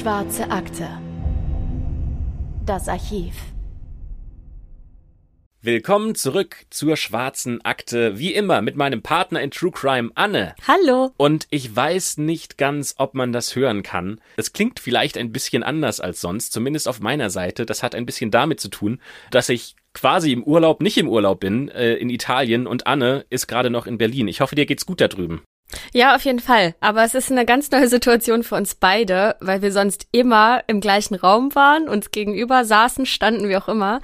Schwarze Akte. Das Archiv. Willkommen zurück zur schwarzen Akte, wie immer mit meinem Partner in True Crime, Anne. Hallo. Und ich weiß nicht ganz, ob man das hören kann. Es klingt vielleicht ein bisschen anders als sonst, zumindest auf meiner Seite. Das hat ein bisschen damit zu tun, dass ich quasi im Urlaub, nicht im Urlaub bin, äh, in Italien und Anne ist gerade noch in Berlin. Ich hoffe, dir geht's gut da drüben. Ja, auf jeden Fall. Aber es ist eine ganz neue Situation für uns beide, weil wir sonst immer im gleichen Raum waren, uns gegenüber saßen, standen, wie auch immer.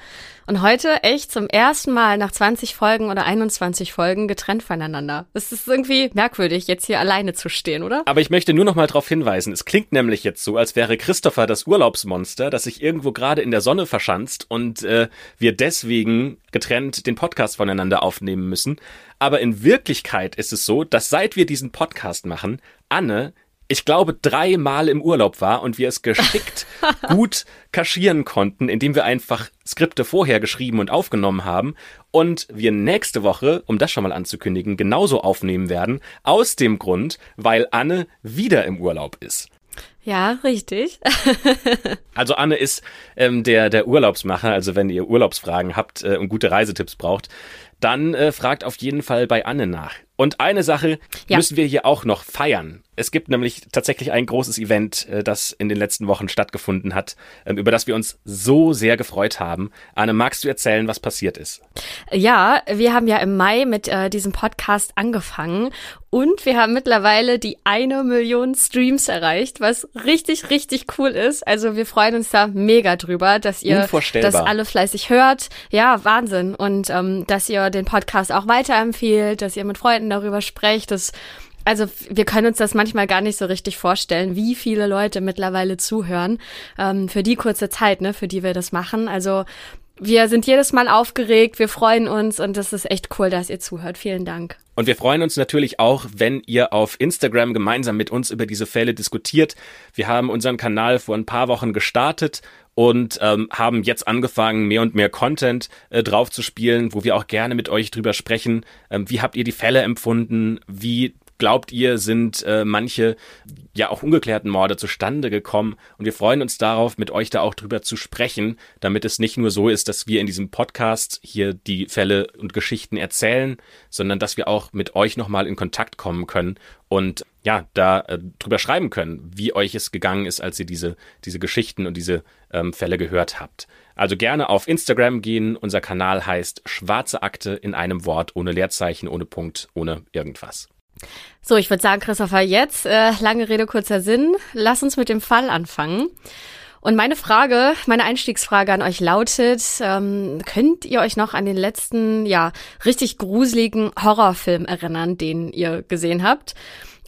Und heute echt zum ersten Mal nach 20 Folgen oder 21 Folgen getrennt voneinander. Es ist irgendwie merkwürdig, jetzt hier alleine zu stehen, oder? Aber ich möchte nur noch mal darauf hinweisen, es klingt nämlich jetzt so, als wäre Christopher das Urlaubsmonster, das sich irgendwo gerade in der Sonne verschanzt und äh, wir deswegen getrennt den Podcast voneinander aufnehmen müssen. Aber in Wirklichkeit ist es so, dass seit wir diesen Podcast machen, Anne ich glaube, dreimal im Urlaub war und wir es geschickt gut kaschieren konnten, indem wir einfach Skripte vorher geschrieben und aufgenommen haben und wir nächste Woche, um das schon mal anzukündigen, genauso aufnehmen werden, aus dem Grund, weil Anne wieder im Urlaub ist. Ja, richtig. also Anne ist ähm, der, der Urlaubsmacher, also wenn ihr Urlaubsfragen habt äh, und gute Reisetipps braucht, dann äh, fragt auf jeden Fall bei Anne nach. Und eine Sache ja. müssen wir hier auch noch feiern. Es gibt nämlich tatsächlich ein großes Event, äh, das in den letzten Wochen stattgefunden hat, ähm, über das wir uns so sehr gefreut haben. Anne, magst du erzählen, was passiert ist? Ja, wir haben ja im Mai mit äh, diesem Podcast angefangen und wir haben mittlerweile die eine Million Streams erreicht, was richtig, richtig cool ist. Also wir freuen uns da mega drüber, dass ihr das alle fleißig hört. Ja, Wahnsinn. Und ähm, dass ihr den Podcast auch weiterempfehlt, dass ihr mit Freunden darüber sprecht. Das also wir können uns das manchmal gar nicht so richtig vorstellen, wie viele Leute mittlerweile zuhören ähm, für die kurze Zeit, ne, für die wir das machen. Also wir sind jedes Mal aufgeregt, wir freuen uns und das ist echt cool, dass ihr zuhört. Vielen Dank. Und wir freuen uns natürlich auch, wenn ihr auf Instagram gemeinsam mit uns über diese Fälle diskutiert. Wir haben unseren Kanal vor ein paar Wochen gestartet und ähm, haben jetzt angefangen, mehr und mehr Content äh, drauf zu spielen, wo wir auch gerne mit euch drüber sprechen. Ähm, wie habt ihr die Fälle empfunden? Wie glaubt ihr, sind äh, manche ja auch ungeklärten Morde zustande gekommen. Und wir freuen uns darauf, mit euch da auch drüber zu sprechen, damit es nicht nur so ist, dass wir in diesem Podcast hier die Fälle und Geschichten erzählen, sondern dass wir auch mit euch nochmal in Kontakt kommen können und ja, da äh, drüber schreiben können, wie euch es gegangen ist, als ihr diese, diese Geschichten und diese ähm, Fälle gehört habt. Also gerne auf Instagram gehen. Unser Kanal heißt Schwarze Akte in einem Wort, ohne Leerzeichen, ohne Punkt, ohne irgendwas. So, ich würde sagen, Christopher, jetzt äh, lange Rede, kurzer Sinn. Lass uns mit dem Fall anfangen. Und meine Frage, meine Einstiegsfrage an euch lautet, ähm, könnt ihr euch noch an den letzten, ja, richtig gruseligen Horrorfilm erinnern, den ihr gesehen habt?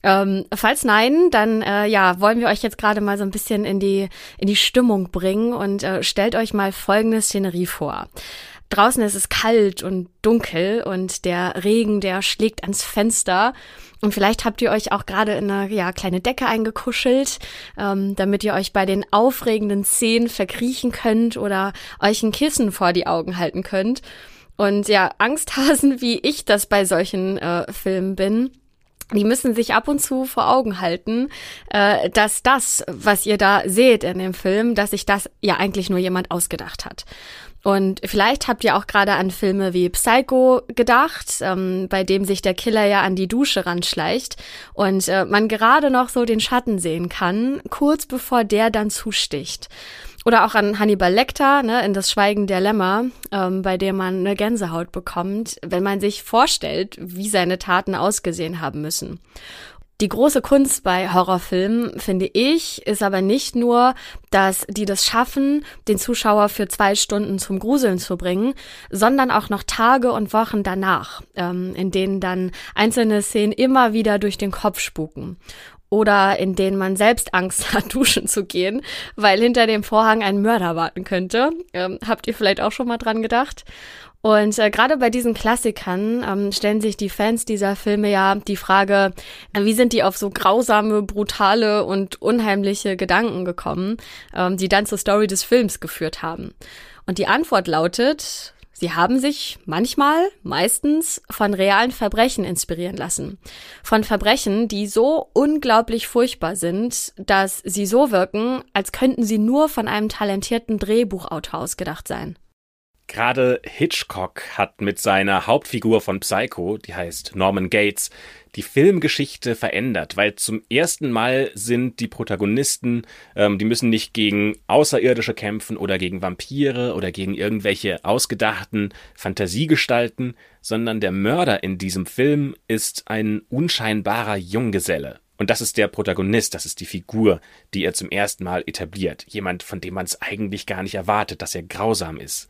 Ähm, falls nein, dann äh, ja, wollen wir euch jetzt gerade mal so ein bisschen in die, in die Stimmung bringen und äh, stellt euch mal folgende Szenerie vor. Draußen ist es kalt und dunkel und der Regen, der schlägt ans Fenster. Und vielleicht habt ihr euch auch gerade in eine ja, kleine Decke eingekuschelt, ähm, damit ihr euch bei den aufregenden Szenen verkriechen könnt oder euch ein Kissen vor die Augen halten könnt. Und ja, Angsthasen, wie ich das bei solchen äh, Filmen bin, die müssen sich ab und zu vor Augen halten, äh, dass das, was ihr da seht in dem Film, dass sich das ja eigentlich nur jemand ausgedacht hat. Und vielleicht habt ihr auch gerade an Filme wie Psycho gedacht, ähm, bei dem sich der Killer ja an die Dusche ranschleicht und äh, man gerade noch so den Schatten sehen kann, kurz bevor der dann zusticht. Oder auch an Hannibal Lecter, ne, in Das Schweigen der Lämmer, ähm, bei dem man eine Gänsehaut bekommt, wenn man sich vorstellt, wie seine Taten ausgesehen haben müssen. Die große Kunst bei Horrorfilmen, finde ich, ist aber nicht nur, dass die das schaffen, den Zuschauer für zwei Stunden zum Gruseln zu bringen, sondern auch noch Tage und Wochen danach, ähm, in denen dann einzelne Szenen immer wieder durch den Kopf spuken oder in denen man selbst Angst hat, duschen zu gehen, weil hinter dem Vorhang ein Mörder warten könnte. Ähm, habt ihr vielleicht auch schon mal dran gedacht? Und äh, gerade bei diesen Klassikern ähm, stellen sich die Fans dieser Filme ja die Frage, äh, wie sind die auf so grausame, brutale und unheimliche Gedanken gekommen, ähm, die dann zur Story des Films geführt haben. Und die Antwort lautet, Sie haben sich manchmal, meistens von realen Verbrechen inspirieren lassen. Von Verbrechen, die so unglaublich furchtbar sind, dass sie so wirken, als könnten sie nur von einem talentierten Drehbuchautor ausgedacht sein. Gerade Hitchcock hat mit seiner Hauptfigur von Psycho, die heißt Norman Gates, die Filmgeschichte verändert, weil zum ersten Mal sind die Protagonisten, ähm, die müssen nicht gegen Außerirdische kämpfen oder gegen Vampire oder gegen irgendwelche ausgedachten Fantasiegestalten, sondern der Mörder in diesem Film ist ein unscheinbarer Junggeselle. Und das ist der Protagonist, das ist die Figur, die er zum ersten Mal etabliert. Jemand, von dem man es eigentlich gar nicht erwartet, dass er grausam ist.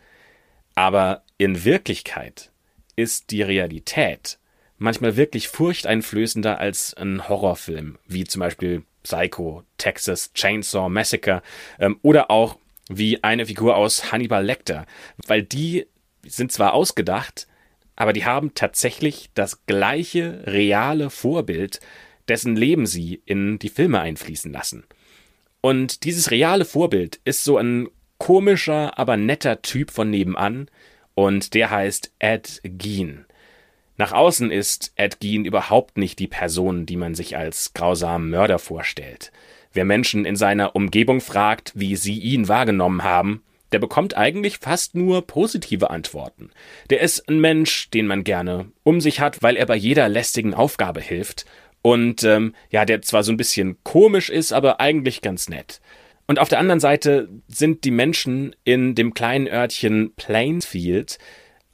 Aber in Wirklichkeit ist die Realität manchmal wirklich furchteinflößender als ein Horrorfilm, wie zum Beispiel Psycho, Texas Chainsaw Massacre ähm, oder auch wie eine Figur aus Hannibal Lecter, weil die sind zwar ausgedacht, aber die haben tatsächlich das gleiche reale Vorbild, dessen Leben sie in die Filme einfließen lassen. Und dieses reale Vorbild ist so ein komischer, aber netter Typ von nebenan und der heißt Ed Gein. Nach außen ist Ed Gein überhaupt nicht die Person, die man sich als grausamen Mörder vorstellt. Wer Menschen in seiner Umgebung fragt, wie sie ihn wahrgenommen haben, der bekommt eigentlich fast nur positive Antworten. Der ist ein Mensch, den man gerne um sich hat, weil er bei jeder lästigen Aufgabe hilft und ähm, ja, der zwar so ein bisschen komisch ist, aber eigentlich ganz nett. Und auf der anderen Seite sind die Menschen in dem kleinen Örtchen Plainfield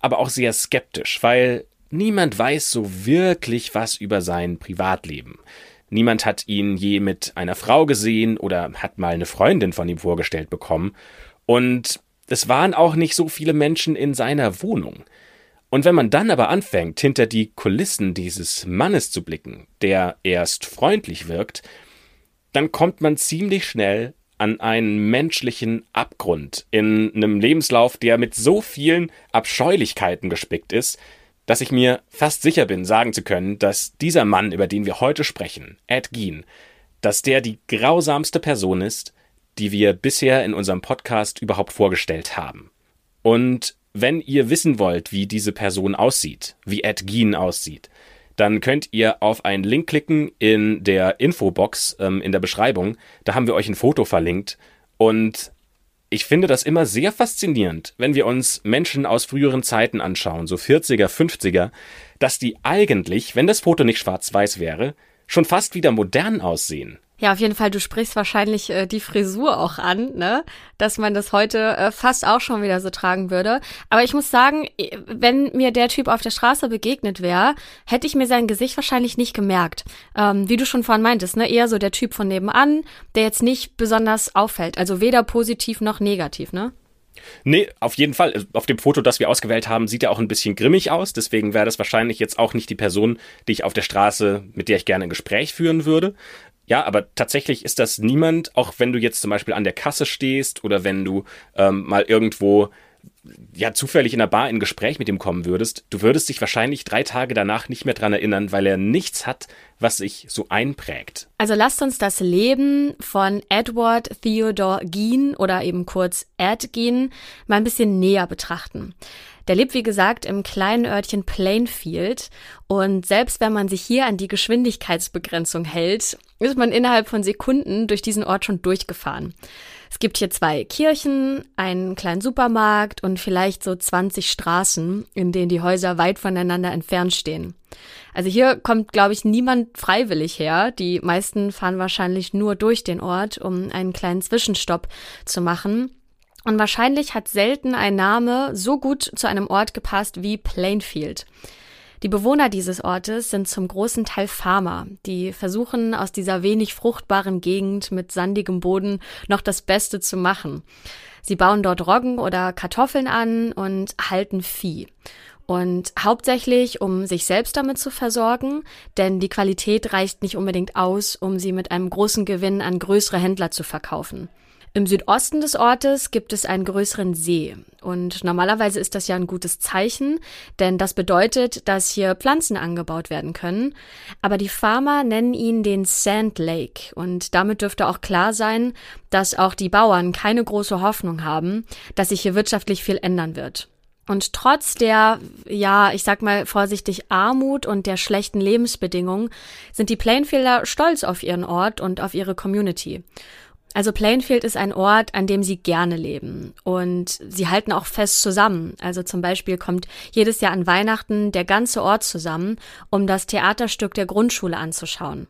aber auch sehr skeptisch, weil niemand weiß so wirklich was über sein Privatleben. Niemand hat ihn je mit einer Frau gesehen oder hat mal eine Freundin von ihm vorgestellt bekommen. Und es waren auch nicht so viele Menschen in seiner Wohnung. Und wenn man dann aber anfängt, hinter die Kulissen dieses Mannes zu blicken, der erst freundlich wirkt, dann kommt man ziemlich schnell an einen menschlichen Abgrund in einem Lebenslauf, der mit so vielen Abscheulichkeiten gespickt ist, dass ich mir fast sicher bin, sagen zu können, dass dieser Mann, über den wir heute sprechen, Ed Gein, dass der die grausamste Person ist, die wir bisher in unserem Podcast überhaupt vorgestellt haben. Und wenn ihr wissen wollt, wie diese Person aussieht, wie Ed Gein aussieht, dann könnt ihr auf einen Link klicken in der Infobox ähm, in der Beschreibung. Da haben wir euch ein Foto verlinkt. Und ich finde das immer sehr faszinierend, wenn wir uns Menschen aus früheren Zeiten anschauen, so 40er, 50er, dass die eigentlich, wenn das Foto nicht schwarz-weiß wäre, schon fast wieder modern aussehen. Ja, auf jeden Fall, du sprichst wahrscheinlich äh, die Frisur auch an, ne? Dass man das heute äh, fast auch schon wieder so tragen würde. Aber ich muss sagen, wenn mir der Typ auf der Straße begegnet wäre, hätte ich mir sein Gesicht wahrscheinlich nicht gemerkt. Ähm, wie du schon vorhin meintest, ne? Eher so der Typ von nebenan, der jetzt nicht besonders auffällt. Also weder positiv noch negativ, ne? Nee, auf jeden Fall. Auf dem Foto, das wir ausgewählt haben, sieht er auch ein bisschen grimmig aus. Deswegen wäre das wahrscheinlich jetzt auch nicht die Person, die ich auf der Straße, mit der ich gerne ein Gespräch führen würde. Ja, aber tatsächlich ist das niemand, auch wenn du jetzt zum Beispiel an der Kasse stehst oder wenn du ähm, mal irgendwo ja zufällig in der Bar in Gespräch mit ihm kommen würdest, du würdest dich wahrscheinlich drei Tage danach nicht mehr dran erinnern, weil er nichts hat, was sich so einprägt. Also lasst uns das Leben von Edward Theodore Gein oder eben kurz Ed Gein mal ein bisschen näher betrachten. Der lebt, wie gesagt, im kleinen Örtchen Plainfield. Und selbst wenn man sich hier an die Geschwindigkeitsbegrenzung hält, ist man innerhalb von Sekunden durch diesen Ort schon durchgefahren. Es gibt hier zwei Kirchen, einen kleinen Supermarkt und vielleicht so 20 Straßen, in denen die Häuser weit voneinander entfernt stehen. Also hier kommt, glaube ich, niemand freiwillig her. Die meisten fahren wahrscheinlich nur durch den Ort, um einen kleinen Zwischenstopp zu machen. Und wahrscheinlich hat selten ein Name so gut zu einem Ort gepasst wie Plainfield. Die Bewohner dieses Ortes sind zum großen Teil Farmer, die versuchen aus dieser wenig fruchtbaren Gegend mit sandigem Boden noch das Beste zu machen. Sie bauen dort Roggen oder Kartoffeln an und halten Vieh. Und hauptsächlich, um sich selbst damit zu versorgen, denn die Qualität reicht nicht unbedingt aus, um sie mit einem großen Gewinn an größere Händler zu verkaufen. Im Südosten des Ortes gibt es einen größeren See. Und normalerweise ist das ja ein gutes Zeichen, denn das bedeutet, dass hier Pflanzen angebaut werden können. Aber die Farmer nennen ihn den Sand Lake. Und damit dürfte auch klar sein, dass auch die Bauern keine große Hoffnung haben, dass sich hier wirtschaftlich viel ändern wird. Und trotz der, ja, ich sag mal vorsichtig Armut und der schlechten Lebensbedingungen sind die Plainfielder stolz auf ihren Ort und auf ihre Community. Also Plainfield ist ein Ort, an dem sie gerne leben und sie halten auch fest zusammen. Also zum Beispiel kommt jedes Jahr an Weihnachten der ganze Ort zusammen, um das Theaterstück der Grundschule anzuschauen.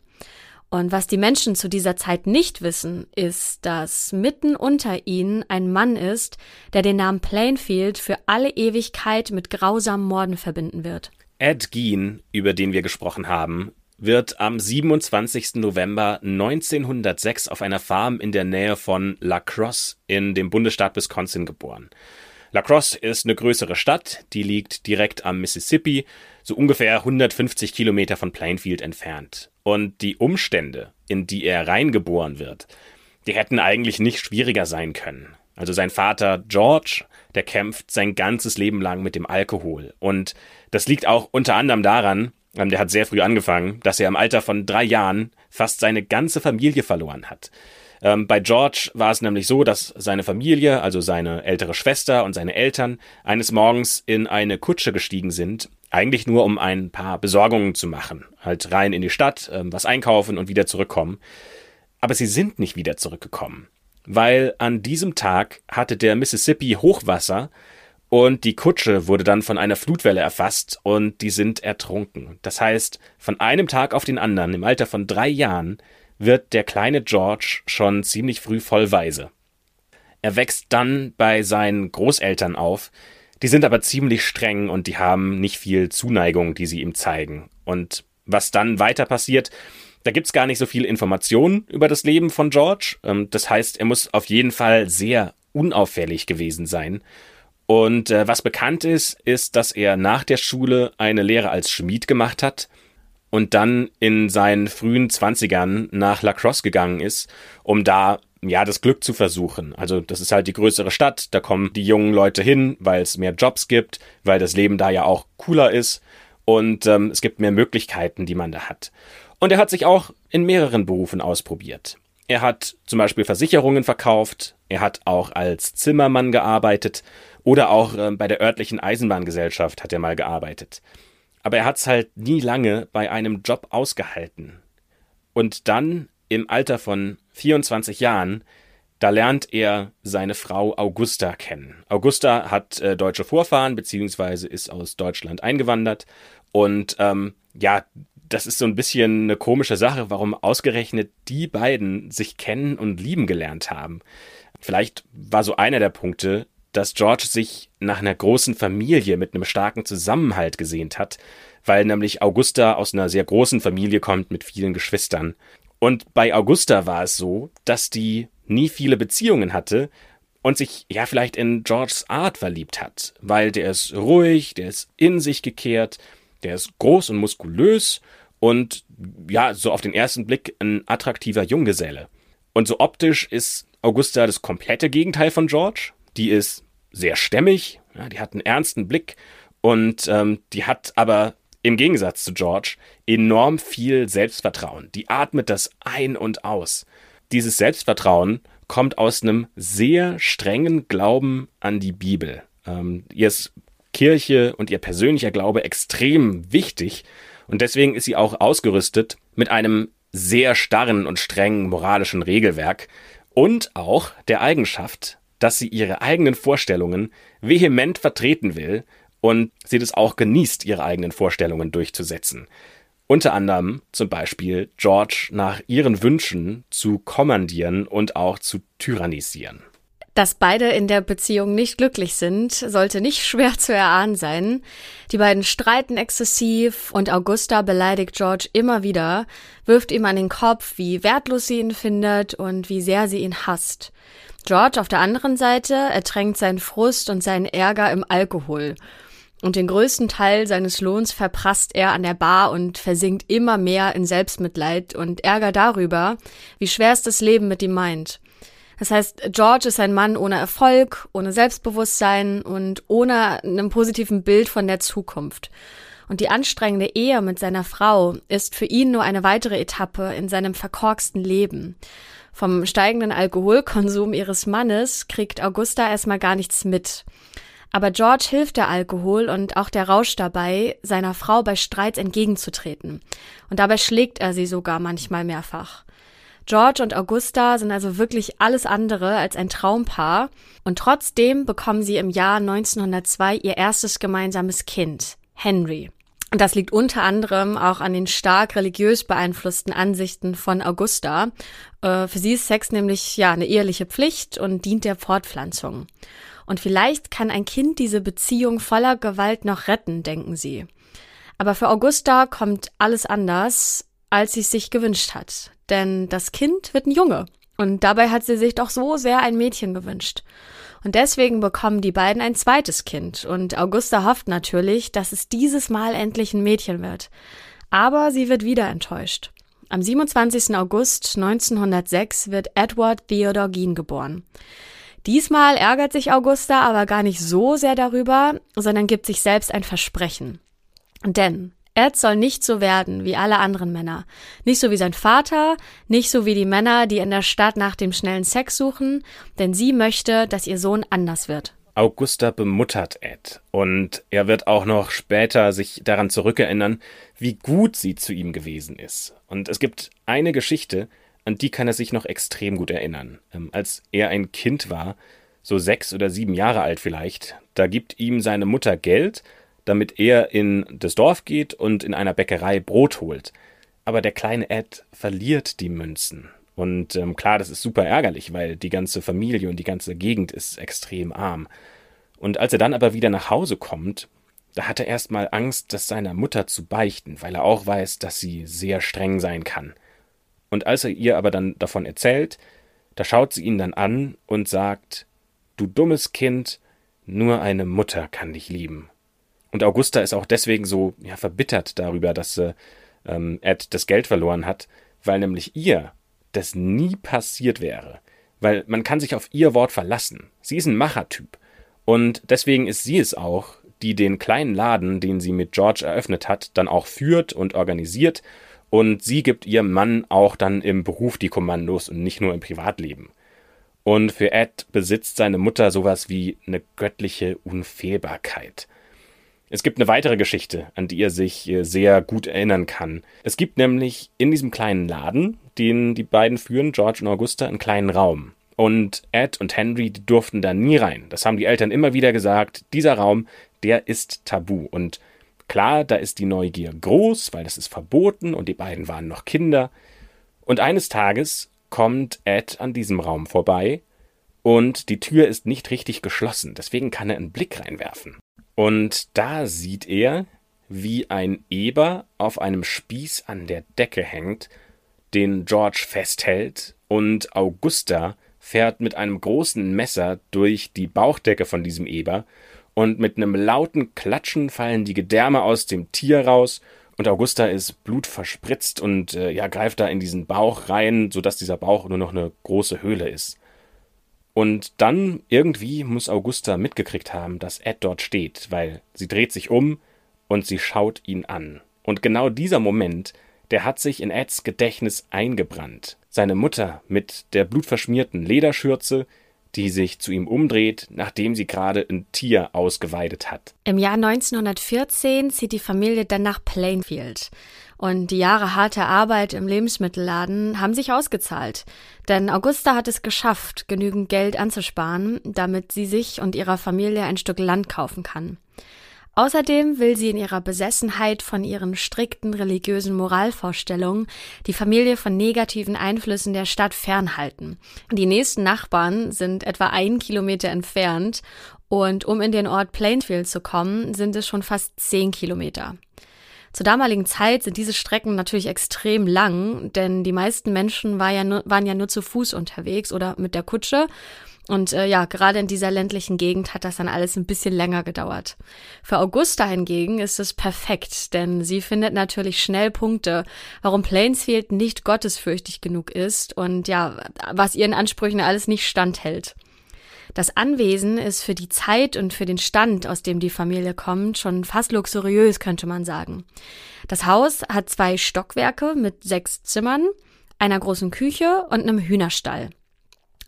Und was die Menschen zu dieser Zeit nicht wissen, ist, dass mitten unter ihnen ein Mann ist, der den Namen Plainfield für alle Ewigkeit mit grausamen Morden verbinden wird. Ed Gein, über den wir gesprochen haben, wird am 27. November 1906 auf einer Farm in der Nähe von La Crosse in dem Bundesstaat Wisconsin geboren. La Crosse ist eine größere Stadt, die liegt direkt am Mississippi, so ungefähr 150 Kilometer von Plainfield entfernt. Und die Umstände, in die er reingeboren wird, die hätten eigentlich nicht schwieriger sein können. Also sein Vater George, der kämpft sein ganzes Leben lang mit dem Alkohol. Und das liegt auch unter anderem daran, der hat sehr früh angefangen, dass er im Alter von drei Jahren fast seine ganze Familie verloren hat. Ähm, bei George war es nämlich so, dass seine Familie, also seine ältere Schwester und seine Eltern, eines Morgens in eine Kutsche gestiegen sind eigentlich nur, um ein paar Besorgungen zu machen. Halt rein in die Stadt, ähm, was einkaufen und wieder zurückkommen. Aber sie sind nicht wieder zurückgekommen. Weil an diesem Tag hatte der Mississippi Hochwasser und die Kutsche wurde dann von einer Flutwelle erfasst und die sind ertrunken. Das heißt, von einem Tag auf den anderen, im Alter von drei Jahren, wird der kleine George schon ziemlich früh vollweise. Er wächst dann bei seinen Großeltern auf, die sind aber ziemlich streng und die haben nicht viel Zuneigung, die sie ihm zeigen. Und was dann weiter passiert, da gibt's gar nicht so viel Informationen über das Leben von George. Ähm, das heißt, er muss auf jeden Fall sehr unauffällig gewesen sein. Und äh, was bekannt ist, ist, dass er nach der Schule eine Lehre als Schmied gemacht hat und dann in seinen frühen Zwanzigern nach La Crosse gegangen ist, um da ja, das Glück zu versuchen. Also das ist halt die größere Stadt, da kommen die jungen Leute hin, weil es mehr Jobs gibt, weil das Leben da ja auch cooler ist und ähm, es gibt mehr Möglichkeiten, die man da hat. Und er hat sich auch in mehreren Berufen ausprobiert. Er hat zum Beispiel Versicherungen verkauft, er hat auch als Zimmermann gearbeitet oder auch äh, bei der örtlichen Eisenbahngesellschaft hat er mal gearbeitet. Aber er hat es halt nie lange bei einem Job ausgehalten. Und dann im Alter von 24 Jahren, da lernt er seine Frau Augusta kennen. Augusta hat äh, deutsche Vorfahren, beziehungsweise ist aus Deutschland eingewandert. Und ähm, ja, das ist so ein bisschen eine komische Sache, warum ausgerechnet die beiden sich kennen und lieben gelernt haben. Vielleicht war so einer der Punkte, dass George sich nach einer großen Familie mit einem starken Zusammenhalt gesehnt hat, weil nämlich Augusta aus einer sehr großen Familie kommt mit vielen Geschwistern. Und bei Augusta war es so, dass die nie viele Beziehungen hatte und sich ja vielleicht in Georges Art verliebt hat, weil der ist ruhig, der ist in sich gekehrt, der ist groß und muskulös und ja, so auf den ersten Blick ein attraktiver Junggeselle. Und so optisch ist Augusta das komplette Gegenteil von George. Die ist sehr stämmig, ja, die hat einen ernsten Blick und ähm, die hat aber im Gegensatz zu George enorm viel Selbstvertrauen. Die atmet das ein und aus. Dieses Selbstvertrauen kommt aus einem sehr strengen Glauben an die Bibel. Ähm, ihr ist Kirche und ihr persönlicher Glaube extrem wichtig und deswegen ist sie auch ausgerüstet mit einem sehr starren und strengen moralischen Regelwerk und auch der Eigenschaft, dass sie ihre eigenen Vorstellungen vehement vertreten will und sie das auch genießt, ihre eigenen Vorstellungen durchzusetzen. Unter anderem zum Beispiel George nach ihren Wünschen zu kommandieren und auch zu tyrannisieren. Dass beide in der Beziehung nicht glücklich sind, sollte nicht schwer zu erahnen sein. Die beiden streiten exzessiv und Augusta beleidigt George immer wieder, wirft ihm an den Kopf, wie wertlos sie ihn findet und wie sehr sie ihn hasst. George auf der anderen Seite ertränkt seinen Frust und seinen Ärger im Alkohol und den größten Teil seines Lohns verprasst er an der Bar und versinkt immer mehr in Selbstmitleid und Ärger darüber, wie schwer es das Leben mit ihm meint. Das heißt, George ist ein Mann ohne Erfolg, ohne Selbstbewusstsein und ohne einem positiven Bild von der Zukunft. Und die anstrengende Ehe mit seiner Frau ist für ihn nur eine weitere Etappe in seinem verkorksten Leben. Vom steigenden Alkoholkonsum ihres Mannes kriegt Augusta erstmal gar nichts mit. Aber George hilft der Alkohol und auch der Rausch dabei, seiner Frau bei Streits entgegenzutreten. Und dabei schlägt er sie sogar manchmal mehrfach. George und Augusta sind also wirklich alles andere als ein Traumpaar und trotzdem bekommen sie im Jahr 1902 ihr erstes gemeinsames Kind, Henry. Und das liegt unter anderem auch an den stark religiös beeinflussten Ansichten von Augusta. Äh, für sie ist Sex nämlich ja eine eheliche Pflicht und dient der Fortpflanzung. Und vielleicht kann ein Kind diese Beziehung voller Gewalt noch retten, denken sie. Aber für Augusta kommt alles anders, als sie es sich gewünscht hat. Denn das Kind wird ein Junge. Und dabei hat sie sich doch so sehr ein Mädchen gewünscht. Und deswegen bekommen die beiden ein zweites Kind. Und Augusta hofft natürlich, dass es dieses Mal endlich ein Mädchen wird. Aber sie wird wieder enttäuscht. Am 27. August 1906 wird Edward Theodore Geen geboren. Diesmal ärgert sich Augusta aber gar nicht so sehr darüber, sondern gibt sich selbst ein Versprechen. Denn Ed soll nicht so werden wie alle anderen Männer. Nicht so wie sein Vater, nicht so wie die Männer, die in der Stadt nach dem schnellen Sex suchen, denn sie möchte, dass ihr Sohn anders wird. Augusta bemuttert Ed und er wird auch noch später sich daran zurückerinnern, wie gut sie zu ihm gewesen ist. Und es gibt eine Geschichte, an die kann er sich noch extrem gut erinnern. Ähm, als er ein Kind war, so sechs oder sieben Jahre alt vielleicht, da gibt ihm seine Mutter Geld, damit er in das Dorf geht und in einer Bäckerei Brot holt. Aber der kleine Ed verliert die Münzen. Und ähm, klar, das ist super ärgerlich, weil die ganze Familie und die ganze Gegend ist extrem arm. Und als er dann aber wieder nach Hause kommt, da hat er erstmal Angst, das seiner Mutter zu beichten, weil er auch weiß, dass sie sehr streng sein kann. Und als er ihr aber dann davon erzählt, da schaut sie ihn dann an und sagt, Du dummes Kind, nur eine Mutter kann dich lieben. Und Augusta ist auch deswegen so ja, verbittert darüber, dass äh, ähm, Ed das Geld verloren hat, weil nämlich ihr das nie passiert wäre. Weil man kann sich auf ihr Wort verlassen. Sie ist ein Machertyp. Und deswegen ist sie es auch, die den kleinen Laden, den sie mit George eröffnet hat, dann auch führt und organisiert. Und sie gibt ihrem Mann auch dann im Beruf die Kommandos und nicht nur im Privatleben. Und für Ed besitzt seine Mutter sowas wie eine göttliche Unfehlbarkeit. Es gibt eine weitere Geschichte, an die er sich äh, sehr gut erinnern kann. Es gibt nämlich in diesem kleinen Laden, den die beiden führen, George und Augusta, einen kleinen Raum. Und Ed und Henry, die durften da nie rein. Das haben die Eltern immer wieder gesagt. Dieser Raum, der ist tabu. Und klar, da ist die Neugier groß, weil das ist verboten und die beiden waren noch Kinder. Und eines Tages kommt Ed an diesem Raum vorbei und die Tür ist nicht richtig geschlossen. Deswegen kann er einen Blick reinwerfen. Und da sieht er, wie ein Eber auf einem Spieß an der Decke hängt, den George festhält, und Augusta fährt mit einem großen Messer durch die Bauchdecke von diesem Eber, und mit einem lauten Klatschen fallen die Gedärme aus dem Tier raus, und Augusta ist blutverspritzt und äh, ja, greift da in diesen Bauch rein, sodass dieser Bauch nur noch eine große Höhle ist. Und dann irgendwie muss Augusta mitgekriegt haben, dass Ed dort steht, weil sie dreht sich um und sie schaut ihn an. Und genau dieser Moment, der hat sich in Eds Gedächtnis eingebrannt. Seine Mutter mit der blutverschmierten Lederschürze, die sich zu ihm umdreht, nachdem sie gerade ein Tier ausgeweidet hat. Im Jahr 1914 zieht die Familie dann nach Plainfield. Und die Jahre harter Arbeit im Lebensmittelladen haben sich ausgezahlt. Denn Augusta hat es geschafft, genügend Geld anzusparen, damit sie sich und ihrer Familie ein Stück Land kaufen kann. Außerdem will sie in ihrer Besessenheit von ihren strikten religiösen Moralvorstellungen die Familie von negativen Einflüssen der Stadt fernhalten. Die nächsten Nachbarn sind etwa ein Kilometer entfernt und um in den Ort Plainfield zu kommen, sind es schon fast zehn Kilometer. Zur damaligen Zeit sind diese Strecken natürlich extrem lang, denn die meisten Menschen war ja nur, waren ja nur zu Fuß unterwegs oder mit der Kutsche. Und äh, ja, gerade in dieser ländlichen Gegend hat das dann alles ein bisschen länger gedauert. Für Augusta hingegen ist es perfekt, denn sie findet natürlich schnell Punkte, warum Plainsfield nicht gottesfürchtig genug ist und ja, was ihren Ansprüchen alles nicht standhält. Das Anwesen ist für die Zeit und für den Stand, aus dem die Familie kommt, schon fast luxuriös, könnte man sagen. Das Haus hat zwei Stockwerke mit sechs Zimmern, einer großen Küche und einem Hühnerstall.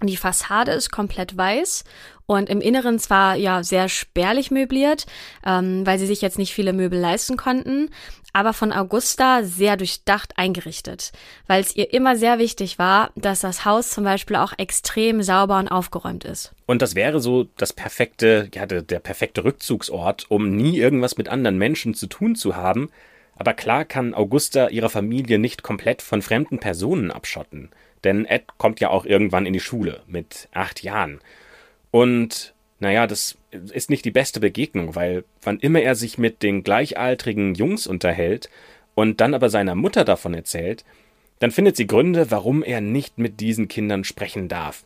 Die Fassade ist komplett weiß und im Inneren zwar ja sehr spärlich möbliert, ähm, weil sie sich jetzt nicht viele Möbel leisten konnten, aber von Augusta sehr durchdacht eingerichtet, weil es ihr immer sehr wichtig war, dass das Haus zum Beispiel auch extrem sauber und aufgeräumt ist. Und das wäre so das perfekte, ja, der, der perfekte Rückzugsort, um nie irgendwas mit anderen Menschen zu tun zu haben. Aber klar kann Augusta ihre Familie nicht komplett von fremden Personen abschotten. Denn Ed kommt ja auch irgendwann in die Schule mit acht Jahren. Und naja, das ist nicht die beste Begegnung, weil wann immer er sich mit den gleichaltrigen Jungs unterhält und dann aber seiner Mutter davon erzählt, dann findet sie Gründe, warum er nicht mit diesen Kindern sprechen darf.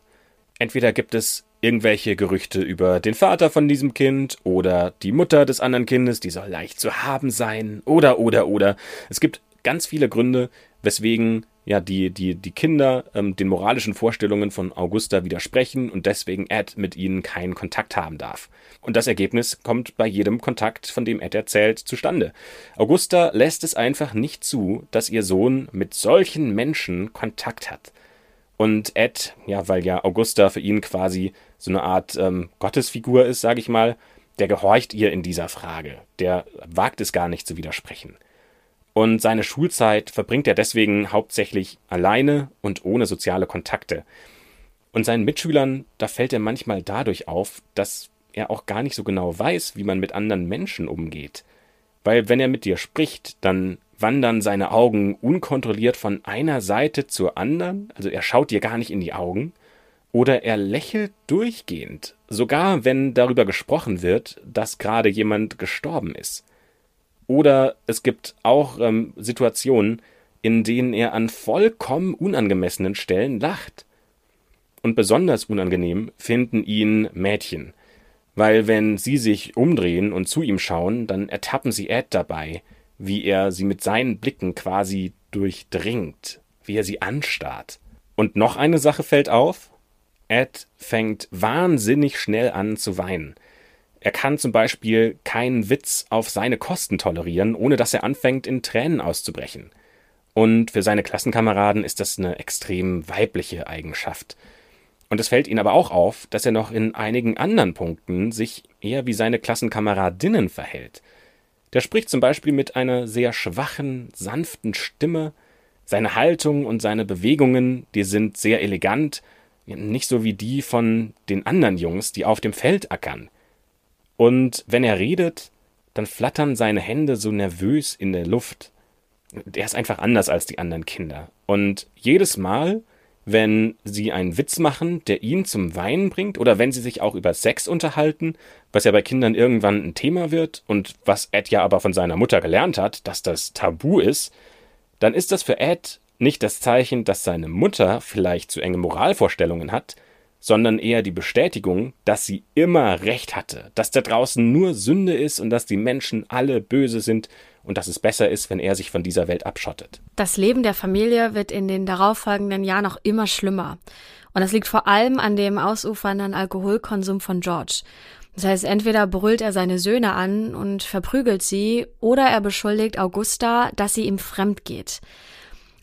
Entweder gibt es irgendwelche Gerüchte über den Vater von diesem Kind oder die Mutter des anderen Kindes, die soll leicht zu haben sein, oder, oder, oder. Es gibt ganz viele Gründe, weswegen ja die, die, die Kinder ähm, den moralischen Vorstellungen von Augusta widersprechen und deswegen Ed mit ihnen keinen Kontakt haben darf. Und das Ergebnis kommt bei jedem Kontakt, von dem Ed erzählt, zustande. Augusta lässt es einfach nicht zu, dass ihr Sohn mit solchen Menschen Kontakt hat. Und Ed, ja, weil ja Augusta für ihn quasi so eine Art ähm, Gottesfigur ist, sage ich mal, der gehorcht ihr in dieser Frage. Der wagt es gar nicht zu widersprechen. Und seine Schulzeit verbringt er deswegen hauptsächlich alleine und ohne soziale Kontakte. Und seinen Mitschülern, da fällt er manchmal dadurch auf, dass er auch gar nicht so genau weiß, wie man mit anderen Menschen umgeht. Weil wenn er mit dir spricht, dann wandern seine Augen unkontrolliert von einer Seite zur anderen, also er schaut dir gar nicht in die Augen, oder er lächelt durchgehend, sogar wenn darüber gesprochen wird, dass gerade jemand gestorben ist. Oder es gibt auch ähm, Situationen, in denen er an vollkommen unangemessenen Stellen lacht. Und besonders unangenehm finden ihn Mädchen, weil wenn sie sich umdrehen und zu ihm schauen, dann ertappen sie Ed dabei, wie er sie mit seinen Blicken quasi durchdringt, wie er sie anstarrt. Und noch eine Sache fällt auf. Ed fängt wahnsinnig schnell an zu weinen. Er kann zum Beispiel keinen Witz auf seine Kosten tolerieren, ohne dass er anfängt, in Tränen auszubrechen. Und für seine Klassenkameraden ist das eine extrem weibliche Eigenschaft. Und es fällt ihnen aber auch auf, dass er noch in einigen anderen Punkten sich eher wie seine Klassenkameradinnen verhält. Der spricht zum Beispiel mit einer sehr schwachen, sanften Stimme. Seine Haltung und seine Bewegungen, die sind sehr elegant, nicht so wie die von den anderen Jungs, die auf dem Feld ackern. Und wenn er redet, dann flattern seine Hände so nervös in der Luft. Der ist einfach anders als die anderen Kinder. Und jedes Mal, wenn sie einen Witz machen, der ihn zum Weinen bringt, oder wenn sie sich auch über Sex unterhalten, was ja bei Kindern irgendwann ein Thema wird und was Ed ja aber von seiner Mutter gelernt hat, dass das tabu ist, dann ist das für Ed nicht das Zeichen, dass seine Mutter vielleicht zu enge Moralvorstellungen hat, sondern eher die Bestätigung, dass sie immer recht hatte, dass da draußen nur Sünde ist und dass die Menschen alle böse sind und dass es besser ist, wenn er sich von dieser Welt abschottet. Das Leben der Familie wird in den darauffolgenden Jahren auch immer schlimmer. Und das liegt vor allem an dem ausufernden Alkoholkonsum von George. Das heißt, entweder brüllt er seine Söhne an und verprügelt sie, oder er beschuldigt Augusta, dass sie ihm fremd geht.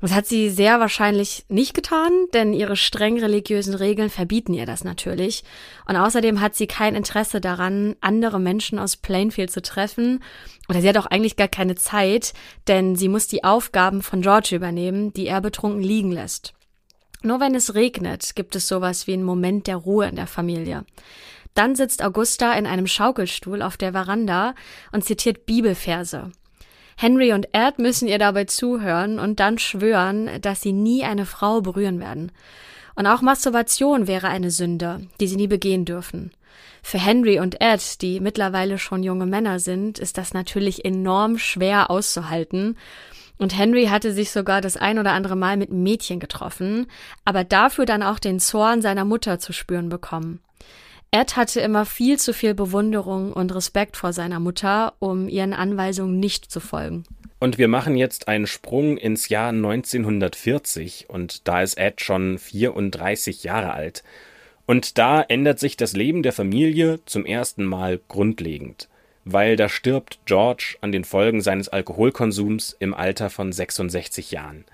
Das hat sie sehr wahrscheinlich nicht getan, denn ihre streng religiösen Regeln verbieten ihr das natürlich. Und außerdem hat sie kein Interesse daran, andere Menschen aus Plainfield zu treffen. Oder sie hat auch eigentlich gar keine Zeit, denn sie muss die Aufgaben von George übernehmen, die er betrunken liegen lässt. Nur wenn es regnet, gibt es sowas wie einen Moment der Ruhe in der Familie. Dann sitzt Augusta in einem Schaukelstuhl auf der Veranda und zitiert Bibelverse. Henry und Ed müssen ihr dabei zuhören und dann schwören, dass sie nie eine Frau berühren werden. Und auch Masturbation wäre eine Sünde, die sie nie begehen dürfen. Für Henry und Ed, die mittlerweile schon junge Männer sind, ist das natürlich enorm schwer auszuhalten. Und Henry hatte sich sogar das ein oder andere Mal mit Mädchen getroffen, aber dafür dann auch den Zorn seiner Mutter zu spüren bekommen. Ed hatte immer viel zu viel Bewunderung und Respekt vor seiner Mutter, um ihren Anweisungen nicht zu folgen. Und wir machen jetzt einen Sprung ins Jahr 1940 und da ist Ed schon 34 Jahre alt. Und da ändert sich das Leben der Familie zum ersten Mal grundlegend, weil da stirbt George an den Folgen seines Alkoholkonsums im Alter von 66 Jahren.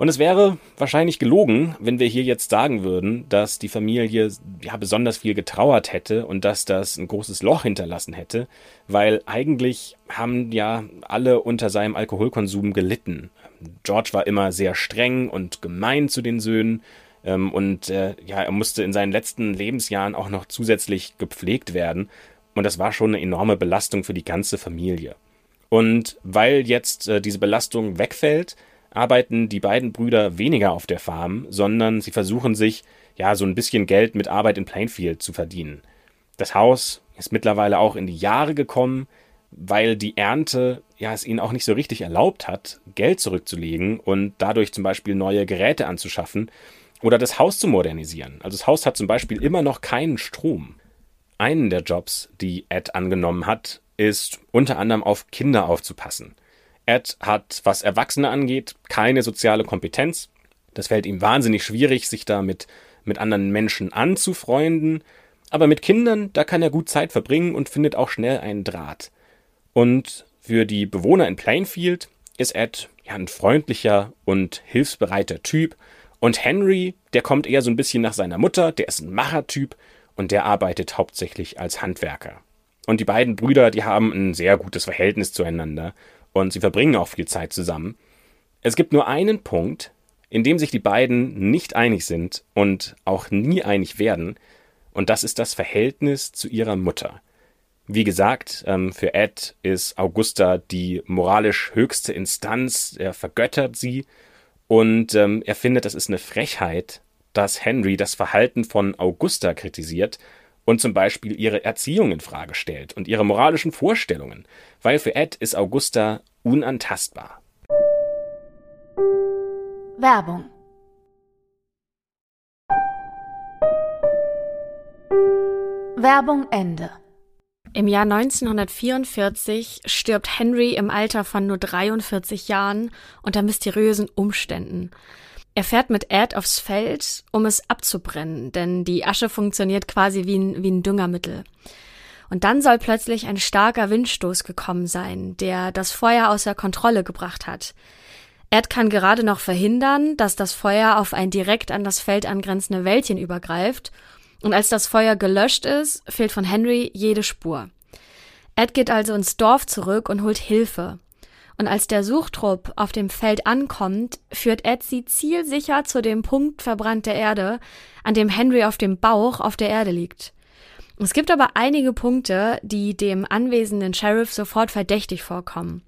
Und es wäre wahrscheinlich gelogen, wenn wir hier jetzt sagen würden, dass die Familie ja besonders viel getrauert hätte und dass das ein großes Loch hinterlassen hätte, weil eigentlich haben ja alle unter seinem Alkoholkonsum gelitten. George war immer sehr streng und gemein zu den Söhnen ähm, und äh, ja, er musste in seinen letzten Lebensjahren auch noch zusätzlich gepflegt werden und das war schon eine enorme Belastung für die ganze Familie. Und weil jetzt äh, diese Belastung wegfällt, arbeiten die beiden Brüder weniger auf der Farm, sondern sie versuchen sich ja so ein bisschen Geld mit Arbeit in Plainfield zu verdienen. Das Haus ist mittlerweile auch in die Jahre gekommen, weil die Ernte ja es ihnen auch nicht so richtig erlaubt hat, Geld zurückzulegen und dadurch zum Beispiel neue Geräte anzuschaffen oder das Haus zu modernisieren. Also das Haus hat zum Beispiel immer noch keinen Strom. Einen der Jobs, die Ed angenommen hat, ist unter anderem auf Kinder aufzupassen. Ed hat, was Erwachsene angeht, keine soziale Kompetenz. Das fällt ihm wahnsinnig schwierig, sich damit mit anderen Menschen anzufreunden. Aber mit Kindern, da kann er gut Zeit verbringen und findet auch schnell einen Draht. Und für die Bewohner in Plainfield ist Ed ja ein freundlicher und hilfsbereiter Typ. Und Henry, der kommt eher so ein bisschen nach seiner Mutter, der ist ein Machertyp und der arbeitet hauptsächlich als Handwerker. Und die beiden Brüder, die haben ein sehr gutes Verhältnis zueinander und sie verbringen auch viel Zeit zusammen. Es gibt nur einen Punkt, in dem sich die beiden nicht einig sind und auch nie einig werden, und das ist das Verhältnis zu ihrer Mutter. Wie gesagt, ähm, für Ed ist Augusta die moralisch höchste Instanz, er vergöttert sie und ähm, er findet, das ist eine Frechheit, dass Henry das Verhalten von Augusta kritisiert und zum Beispiel ihre Erziehung in Frage stellt und ihre moralischen Vorstellungen, weil für Ed ist Augusta unantastbar. Werbung Werbung Ende. Im Jahr 1944 stirbt Henry im Alter von nur 43 Jahren unter mysteriösen Umständen. Er fährt mit Ed aufs Feld, um es abzubrennen, denn die Asche funktioniert quasi wie ein, wie ein Düngermittel. Und dann soll plötzlich ein starker Windstoß gekommen sein, der das Feuer außer Kontrolle gebracht hat. Ed kann gerade noch verhindern, dass das Feuer auf ein direkt an das Feld angrenzende Wäldchen übergreift, und als das Feuer gelöscht ist, fehlt von Henry jede Spur. Ed geht also ins Dorf zurück und holt Hilfe. Und als der Suchtrupp auf dem Feld ankommt, führt Ed sie zielsicher zu dem Punkt verbrannter Erde, an dem Henry auf dem Bauch auf der Erde liegt. Es gibt aber einige Punkte, die dem anwesenden Sheriff sofort verdächtig vorkommen.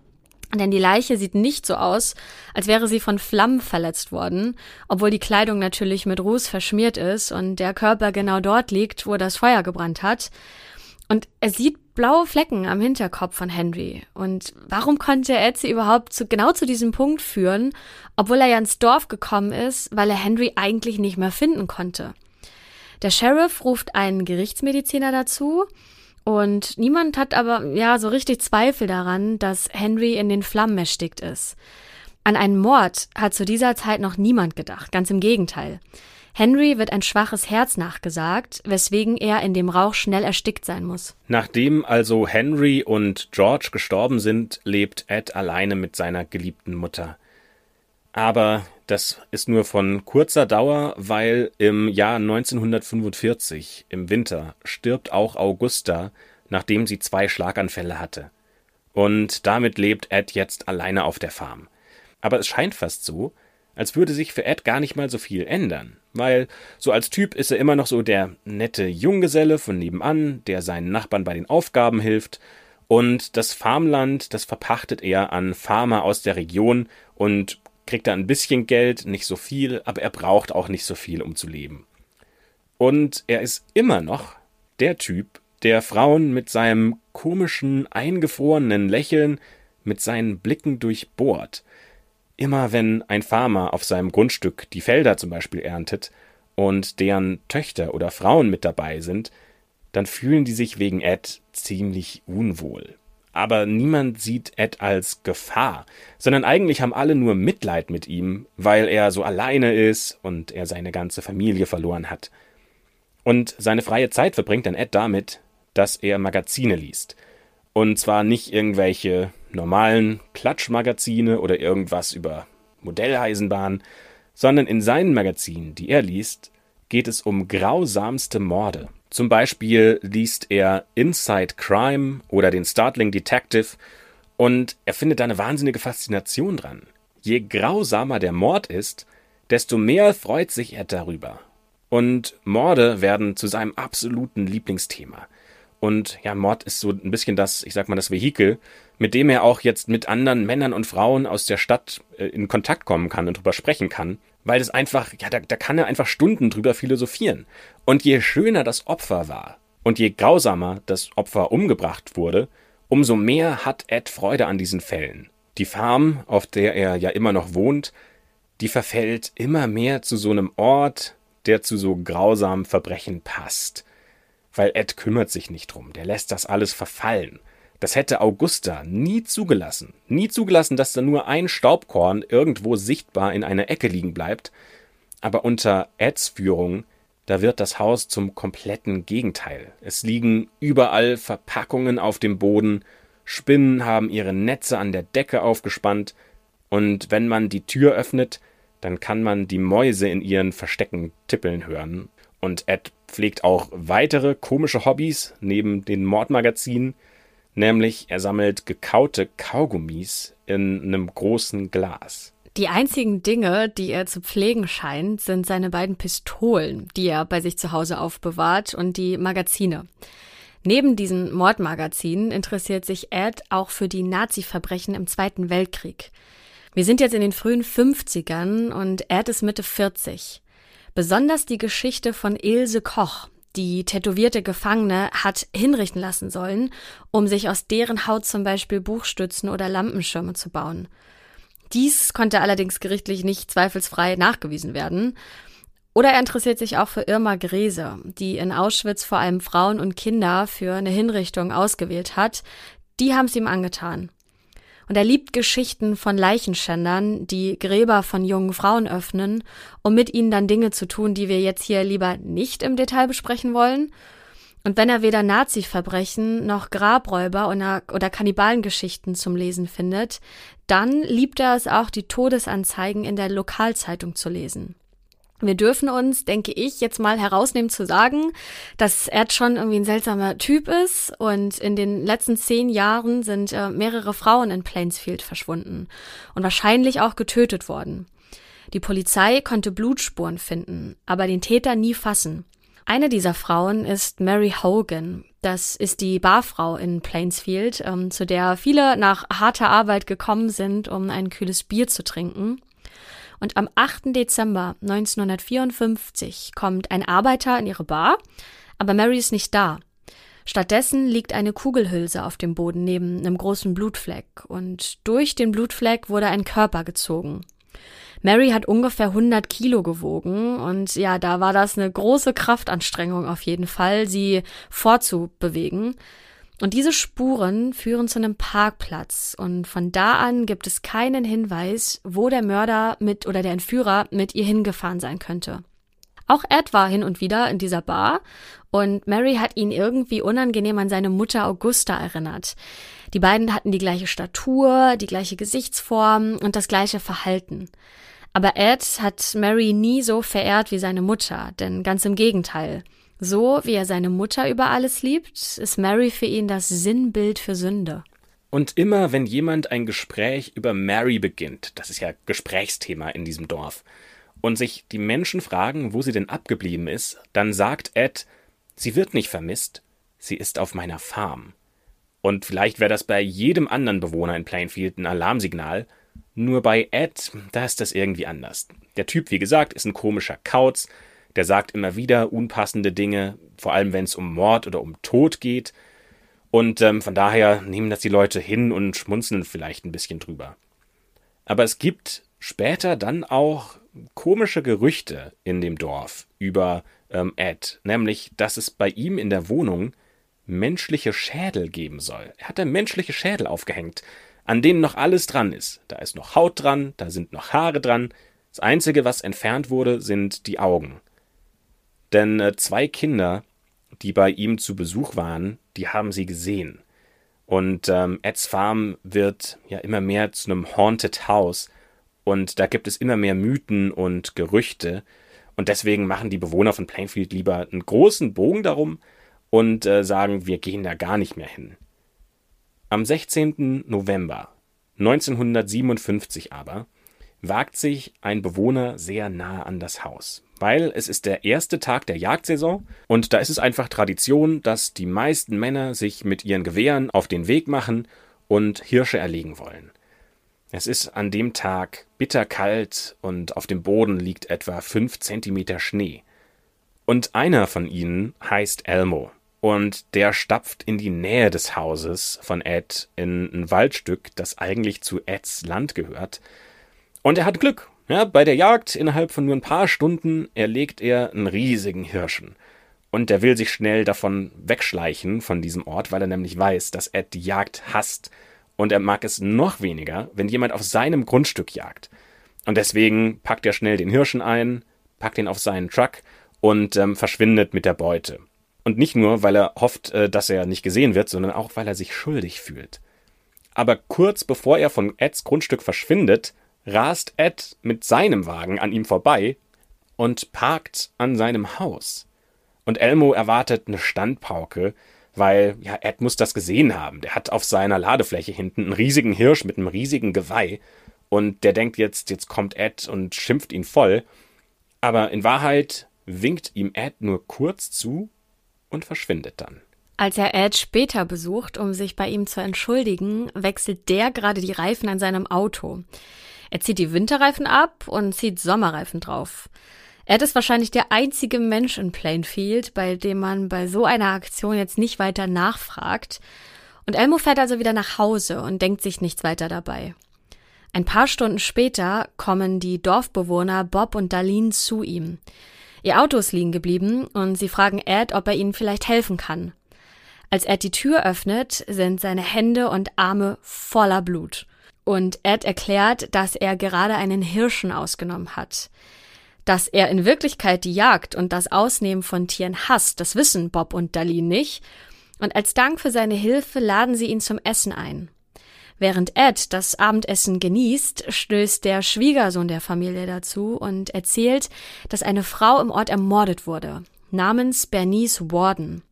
Denn die Leiche sieht nicht so aus, als wäre sie von Flammen verletzt worden, obwohl die Kleidung natürlich mit Ruß verschmiert ist und der Körper genau dort liegt, wo das Feuer gebrannt hat. Und er sieht blaue Flecken am Hinterkopf von Henry. Und warum konnte sie überhaupt zu, genau zu diesem Punkt führen, obwohl er ja ins Dorf gekommen ist, weil er Henry eigentlich nicht mehr finden konnte? Der Sheriff ruft einen Gerichtsmediziner dazu und niemand hat aber ja so richtig Zweifel daran, dass Henry in den Flammen erstickt ist. An einen Mord hat zu dieser Zeit noch niemand gedacht, ganz im Gegenteil. Henry wird ein schwaches Herz nachgesagt, weswegen er in dem Rauch schnell erstickt sein muss. Nachdem also Henry und George gestorben sind, lebt Ed alleine mit seiner geliebten Mutter. Aber das ist nur von kurzer Dauer, weil im Jahr 1945, im Winter, stirbt auch Augusta, nachdem sie zwei Schlaganfälle hatte. Und damit lebt Ed jetzt alleine auf der Farm. Aber es scheint fast so, als würde sich für Ed gar nicht mal so viel ändern, weil so als Typ ist er immer noch so der nette Junggeselle von nebenan, der seinen Nachbarn bei den Aufgaben hilft, und das Farmland, das verpachtet er an Farmer aus der Region und kriegt da ein bisschen Geld, nicht so viel, aber er braucht auch nicht so viel, um zu leben. Und er ist immer noch der Typ, der Frauen mit seinem komischen, eingefrorenen Lächeln, mit seinen Blicken durchbohrt, Immer wenn ein Farmer auf seinem Grundstück die Felder zum Beispiel erntet und deren Töchter oder Frauen mit dabei sind, dann fühlen die sich wegen Ed ziemlich unwohl. Aber niemand sieht Ed als Gefahr, sondern eigentlich haben alle nur Mitleid mit ihm, weil er so alleine ist und er seine ganze Familie verloren hat. Und seine freie Zeit verbringt dann Ed damit, dass er Magazine liest. Und zwar nicht irgendwelche normalen Klatschmagazine oder irgendwas über Modelleisenbahn, sondern in seinen Magazinen, die er liest, geht es um grausamste Morde. Zum Beispiel liest er Inside Crime oder den Startling Detective und er findet da eine wahnsinnige Faszination dran. Je grausamer der Mord ist, desto mehr freut sich er darüber. Und Morde werden zu seinem absoluten Lieblingsthema. Und ja, Mord ist so ein bisschen das, ich sag mal, das Vehikel, mit dem er auch jetzt mit anderen Männern und Frauen aus der Stadt äh, in Kontakt kommen kann und drüber sprechen kann. Weil es einfach, ja, da, da kann er einfach Stunden drüber philosophieren. Und je schöner das Opfer war und je grausamer das Opfer umgebracht wurde, umso mehr hat Ed Freude an diesen Fällen. Die Farm, auf der er ja immer noch wohnt, die verfällt immer mehr zu so einem Ort, der zu so grausamen Verbrechen passt. Weil Ed kümmert sich nicht drum, der lässt das alles verfallen. Das hätte Augusta nie zugelassen. Nie zugelassen, dass da nur ein Staubkorn irgendwo sichtbar in einer Ecke liegen bleibt. Aber unter Eds Führung, da wird das Haus zum kompletten Gegenteil. Es liegen überall Verpackungen auf dem Boden, Spinnen haben ihre Netze an der Decke aufgespannt, und wenn man die Tür öffnet, dann kann man die Mäuse in ihren Verstecken tippeln hören. Und Ed pflegt auch weitere komische Hobbys neben den Mordmagazinen, nämlich er sammelt gekaute Kaugummis in einem großen Glas. Die einzigen Dinge, die er zu pflegen scheint, sind seine beiden Pistolen, die er bei sich zu Hause aufbewahrt, und die Magazine. Neben diesen Mordmagazinen interessiert sich Ed auch für die Nazi-Verbrechen im Zweiten Weltkrieg. Wir sind jetzt in den frühen 50ern und Ed ist Mitte 40. Besonders die Geschichte von Ilse Koch, die tätowierte Gefangene, hat hinrichten lassen sollen, um sich aus deren Haut zum Beispiel Buchstützen oder Lampenschirme zu bauen. Dies konnte allerdings gerichtlich nicht zweifelsfrei nachgewiesen werden. Oder er interessiert sich auch für Irma Grese, die in Auschwitz vor allem Frauen und Kinder für eine Hinrichtung ausgewählt hat. Die haben es ihm angetan. Und er liebt Geschichten von Leichenschändern, die Gräber von jungen Frauen öffnen, um mit ihnen dann Dinge zu tun, die wir jetzt hier lieber nicht im Detail besprechen wollen. Und wenn er weder Nazi-Verbrechen noch Grabräuber oder, oder Kannibalengeschichten zum Lesen findet, dann liebt er es auch, die Todesanzeigen in der Lokalzeitung zu lesen. Wir dürfen uns, denke ich, jetzt mal herausnehmen zu sagen, dass Ed schon irgendwie ein seltsamer Typ ist und in den letzten zehn Jahren sind äh, mehrere Frauen in Plainsfield verschwunden und wahrscheinlich auch getötet worden. Die Polizei konnte Blutspuren finden, aber den Täter nie fassen. Eine dieser Frauen ist Mary Hogan. Das ist die Barfrau in Plainsfield, ähm, zu der viele nach harter Arbeit gekommen sind, um ein kühles Bier zu trinken. Und am 8. Dezember 1954 kommt ein Arbeiter in ihre Bar, aber Mary ist nicht da. Stattdessen liegt eine Kugelhülse auf dem Boden neben einem großen Blutfleck und durch den Blutfleck wurde ein Körper gezogen. Mary hat ungefähr 100 Kilo gewogen und ja, da war das eine große Kraftanstrengung auf jeden Fall, sie vorzubewegen. Und diese Spuren führen zu einem Parkplatz und von da an gibt es keinen Hinweis, wo der Mörder mit oder der Entführer mit ihr hingefahren sein könnte. Auch Ed war hin und wieder in dieser Bar und Mary hat ihn irgendwie unangenehm an seine Mutter Augusta erinnert. Die beiden hatten die gleiche Statur, die gleiche Gesichtsform und das gleiche Verhalten. Aber Ed hat Mary nie so verehrt wie seine Mutter, denn ganz im Gegenteil. So wie er seine Mutter über alles liebt, ist Mary für ihn das Sinnbild für Sünde. Und immer wenn jemand ein Gespräch über Mary beginnt, das ist ja Gesprächsthema in diesem Dorf, und sich die Menschen fragen, wo sie denn abgeblieben ist, dann sagt Ed, sie wird nicht vermisst, sie ist auf meiner Farm. Und vielleicht wäre das bei jedem anderen Bewohner in Plainfield ein Alarmsignal, nur bei Ed, da ist das irgendwie anders. Der Typ, wie gesagt, ist ein komischer Kauz, der sagt immer wieder unpassende Dinge, vor allem wenn es um Mord oder um Tod geht. Und ähm, von daher nehmen das die Leute hin und schmunzeln vielleicht ein bisschen drüber. Aber es gibt später dann auch komische Gerüchte in dem Dorf über ähm, Ed, nämlich, dass es bei ihm in der Wohnung menschliche Schädel geben soll. Er hat da menschliche Schädel aufgehängt, an denen noch alles dran ist. Da ist noch Haut dran, da sind noch Haare dran. Das Einzige, was entfernt wurde, sind die Augen. Denn äh, zwei Kinder, die bei ihm zu Besuch waren, die haben sie gesehen. Und ähm, Eds Farm wird ja immer mehr zu einem Haunted House. Und da gibt es immer mehr Mythen und Gerüchte. Und deswegen machen die Bewohner von Plainfield lieber einen großen Bogen darum und äh, sagen, wir gehen da gar nicht mehr hin. Am 16. November 1957 aber wagt sich ein Bewohner sehr nah an das Haus, weil es ist der erste Tag der Jagdsaison und da ist es einfach Tradition, dass die meisten Männer sich mit ihren Gewehren auf den Weg machen und Hirsche erlegen wollen. Es ist an dem Tag bitterkalt und auf dem Boden liegt etwa fünf Zentimeter Schnee. Und einer von ihnen heißt Elmo. Und der stapft in die Nähe des Hauses von Ed in ein Waldstück, das eigentlich zu Eds Land gehört. Und er hat Glück. Ja, bei der Jagd innerhalb von nur ein paar Stunden erlegt er einen riesigen Hirschen. Und er will sich schnell davon wegschleichen von diesem Ort, weil er nämlich weiß, dass Ed die Jagd hasst und er mag es noch weniger, wenn jemand auf seinem Grundstück jagt. Und deswegen packt er schnell den Hirschen ein, packt ihn auf seinen Truck und ähm, verschwindet mit der Beute. Und nicht nur, weil er hofft, äh, dass er nicht gesehen wird, sondern auch, weil er sich schuldig fühlt. Aber kurz bevor er von Eds Grundstück verschwindet, rast Ed mit seinem Wagen an ihm vorbei und parkt an seinem Haus. Und Elmo erwartet eine Standpauke, weil ja, Ed muss das gesehen haben. Der hat auf seiner Ladefläche hinten einen riesigen Hirsch mit einem riesigen Geweih und der denkt jetzt, jetzt kommt Ed und schimpft ihn voll. Aber in Wahrheit winkt ihm Ed nur kurz zu und verschwindet dann. Als er Ed später besucht, um sich bei ihm zu entschuldigen, wechselt der gerade die Reifen an seinem Auto. Er zieht die Winterreifen ab und zieht Sommerreifen drauf. Ed ist wahrscheinlich der einzige Mensch in Plainfield, bei dem man bei so einer Aktion jetzt nicht weiter nachfragt. Und Elmo fährt also wieder nach Hause und denkt sich nichts weiter dabei. Ein paar Stunden später kommen die Dorfbewohner Bob und Darlene zu ihm. Ihr Auto ist liegen geblieben und sie fragen Ed, ob er ihnen vielleicht helfen kann. Als Ed die Tür öffnet, sind seine Hände und Arme voller Blut. Und Ed erklärt, dass er gerade einen Hirschen ausgenommen hat. Dass er in Wirklichkeit die Jagd und das Ausnehmen von Tieren hasst, das wissen Bob und Darlene nicht. Und als Dank für seine Hilfe laden sie ihn zum Essen ein. Während Ed das Abendessen genießt, stößt der Schwiegersohn der Familie dazu und erzählt, dass eine Frau im Ort ermordet wurde, namens Bernice Warden.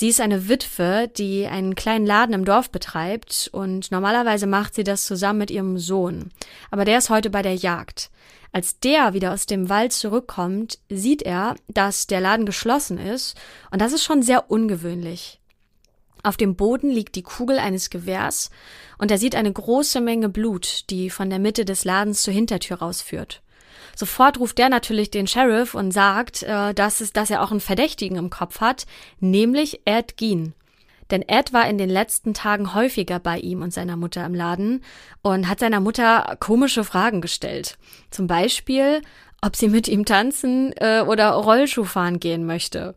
Sie ist eine Witwe, die einen kleinen Laden im Dorf betreibt und normalerweise macht sie das zusammen mit ihrem Sohn. Aber der ist heute bei der Jagd. Als der wieder aus dem Wald zurückkommt, sieht er, dass der Laden geschlossen ist, und das ist schon sehr ungewöhnlich. Auf dem Boden liegt die Kugel eines Gewehrs, und er sieht eine große Menge Blut, die von der Mitte des Ladens zur Hintertür rausführt. Sofort ruft der natürlich den Sheriff und sagt, äh, dass, es, dass er auch einen Verdächtigen im Kopf hat, nämlich Ed Gein. Denn Ed war in den letzten Tagen häufiger bei ihm und seiner Mutter im Laden und hat seiner Mutter komische Fragen gestellt. Zum Beispiel, ob sie mit ihm tanzen äh, oder Rollschuh fahren gehen möchte.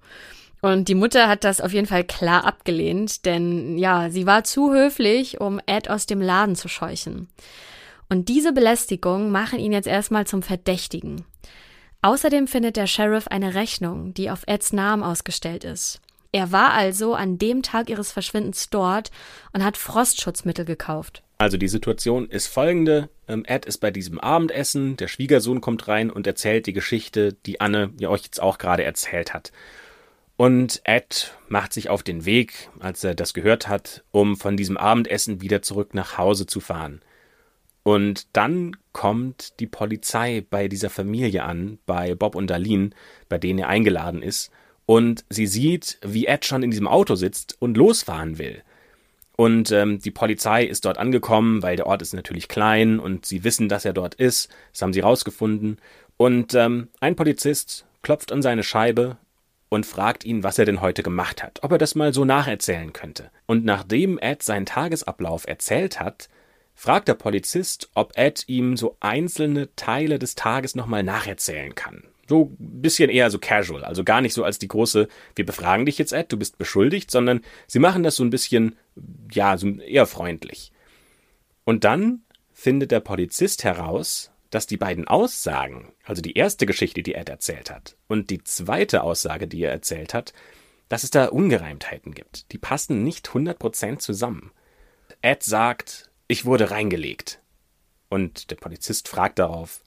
Und die Mutter hat das auf jeden Fall klar abgelehnt, denn ja, sie war zu höflich, um Ed aus dem Laden zu scheuchen. Und diese Belästigung machen ihn jetzt erstmal zum Verdächtigen. Außerdem findet der Sheriff eine Rechnung, die auf Eds Namen ausgestellt ist. Er war also an dem Tag ihres Verschwindens dort und hat Frostschutzmittel gekauft. Also die Situation ist folgende. Ähm, Ed ist bei diesem Abendessen, der Schwiegersohn kommt rein und erzählt die Geschichte, die Anne ja euch jetzt auch gerade erzählt hat. Und Ed macht sich auf den Weg, als er das gehört hat, um von diesem Abendessen wieder zurück nach Hause zu fahren. Und dann kommt die Polizei bei dieser Familie an, bei Bob und Darlene, bei denen er eingeladen ist, und sie sieht, wie Ed schon in diesem Auto sitzt und losfahren will. Und ähm, die Polizei ist dort angekommen, weil der Ort ist natürlich klein und sie wissen, dass er dort ist. Das haben sie rausgefunden. Und ähm, ein Polizist klopft an seine Scheibe und fragt ihn, was er denn heute gemacht hat, ob er das mal so nacherzählen könnte. Und nachdem Ed seinen Tagesablauf erzählt hat, fragt der Polizist, ob Ed ihm so einzelne Teile des Tages nochmal nacherzählen kann. So ein bisschen eher so casual, also gar nicht so als die große, wir befragen dich jetzt, Ed, du bist beschuldigt, sondern sie machen das so ein bisschen, ja, so eher freundlich. Und dann findet der Polizist heraus, dass die beiden Aussagen, also die erste Geschichte, die Ed erzählt hat, und die zweite Aussage, die er erzählt hat, dass es da Ungereimtheiten gibt. Die passen nicht 100% zusammen. Ed sagt, ich wurde reingelegt. Und der Polizist fragt darauf,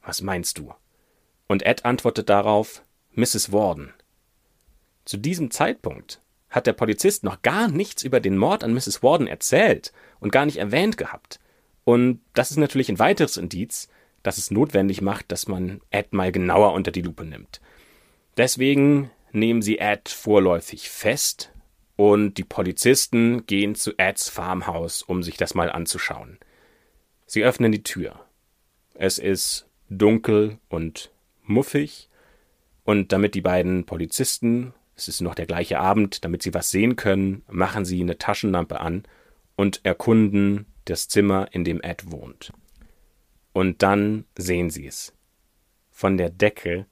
was meinst du? Und Ed antwortet darauf, Mrs. Warden. Zu diesem Zeitpunkt hat der Polizist noch gar nichts über den Mord an Mrs. Warden erzählt und gar nicht erwähnt gehabt. Und das ist natürlich ein weiteres Indiz, das es notwendig macht, dass man Ed mal genauer unter die Lupe nimmt. Deswegen nehmen sie Ed vorläufig fest und die Polizisten gehen zu Eds Farmhaus, um sich das mal anzuschauen. Sie öffnen die Tür. Es ist dunkel und muffig, und damit die beiden Polizisten, es ist noch der gleiche Abend, damit sie was sehen können, machen sie eine Taschenlampe an und erkunden das Zimmer, in dem Ed wohnt. Und dann sehen sie es. Von der Decke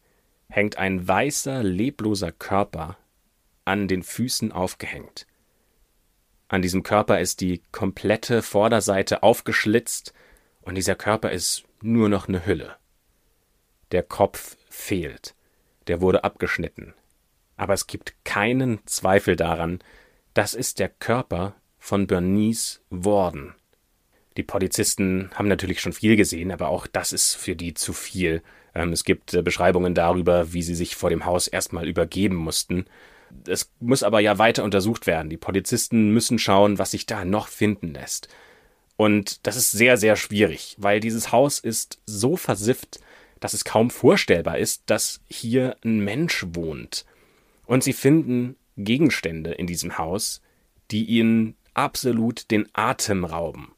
hängt ein weißer, lebloser Körper an den Füßen aufgehängt. An diesem Körper ist die komplette Vorderseite aufgeschlitzt und dieser Körper ist nur noch eine Hülle. Der Kopf fehlt, der wurde abgeschnitten. Aber es gibt keinen Zweifel daran, das ist der Körper von Bernice Warden. Die Polizisten haben natürlich schon viel gesehen, aber auch das ist für die zu viel. Ähm, es gibt äh, Beschreibungen darüber, wie sie sich vor dem Haus erstmal übergeben mussten. Es muss aber ja weiter untersucht werden. Die Polizisten müssen schauen, was sich da noch finden lässt. Und das ist sehr, sehr schwierig, weil dieses Haus ist so versifft, dass es kaum vorstellbar ist, dass hier ein Mensch wohnt. Und sie finden Gegenstände in diesem Haus, die ihnen absolut den Atem rauben.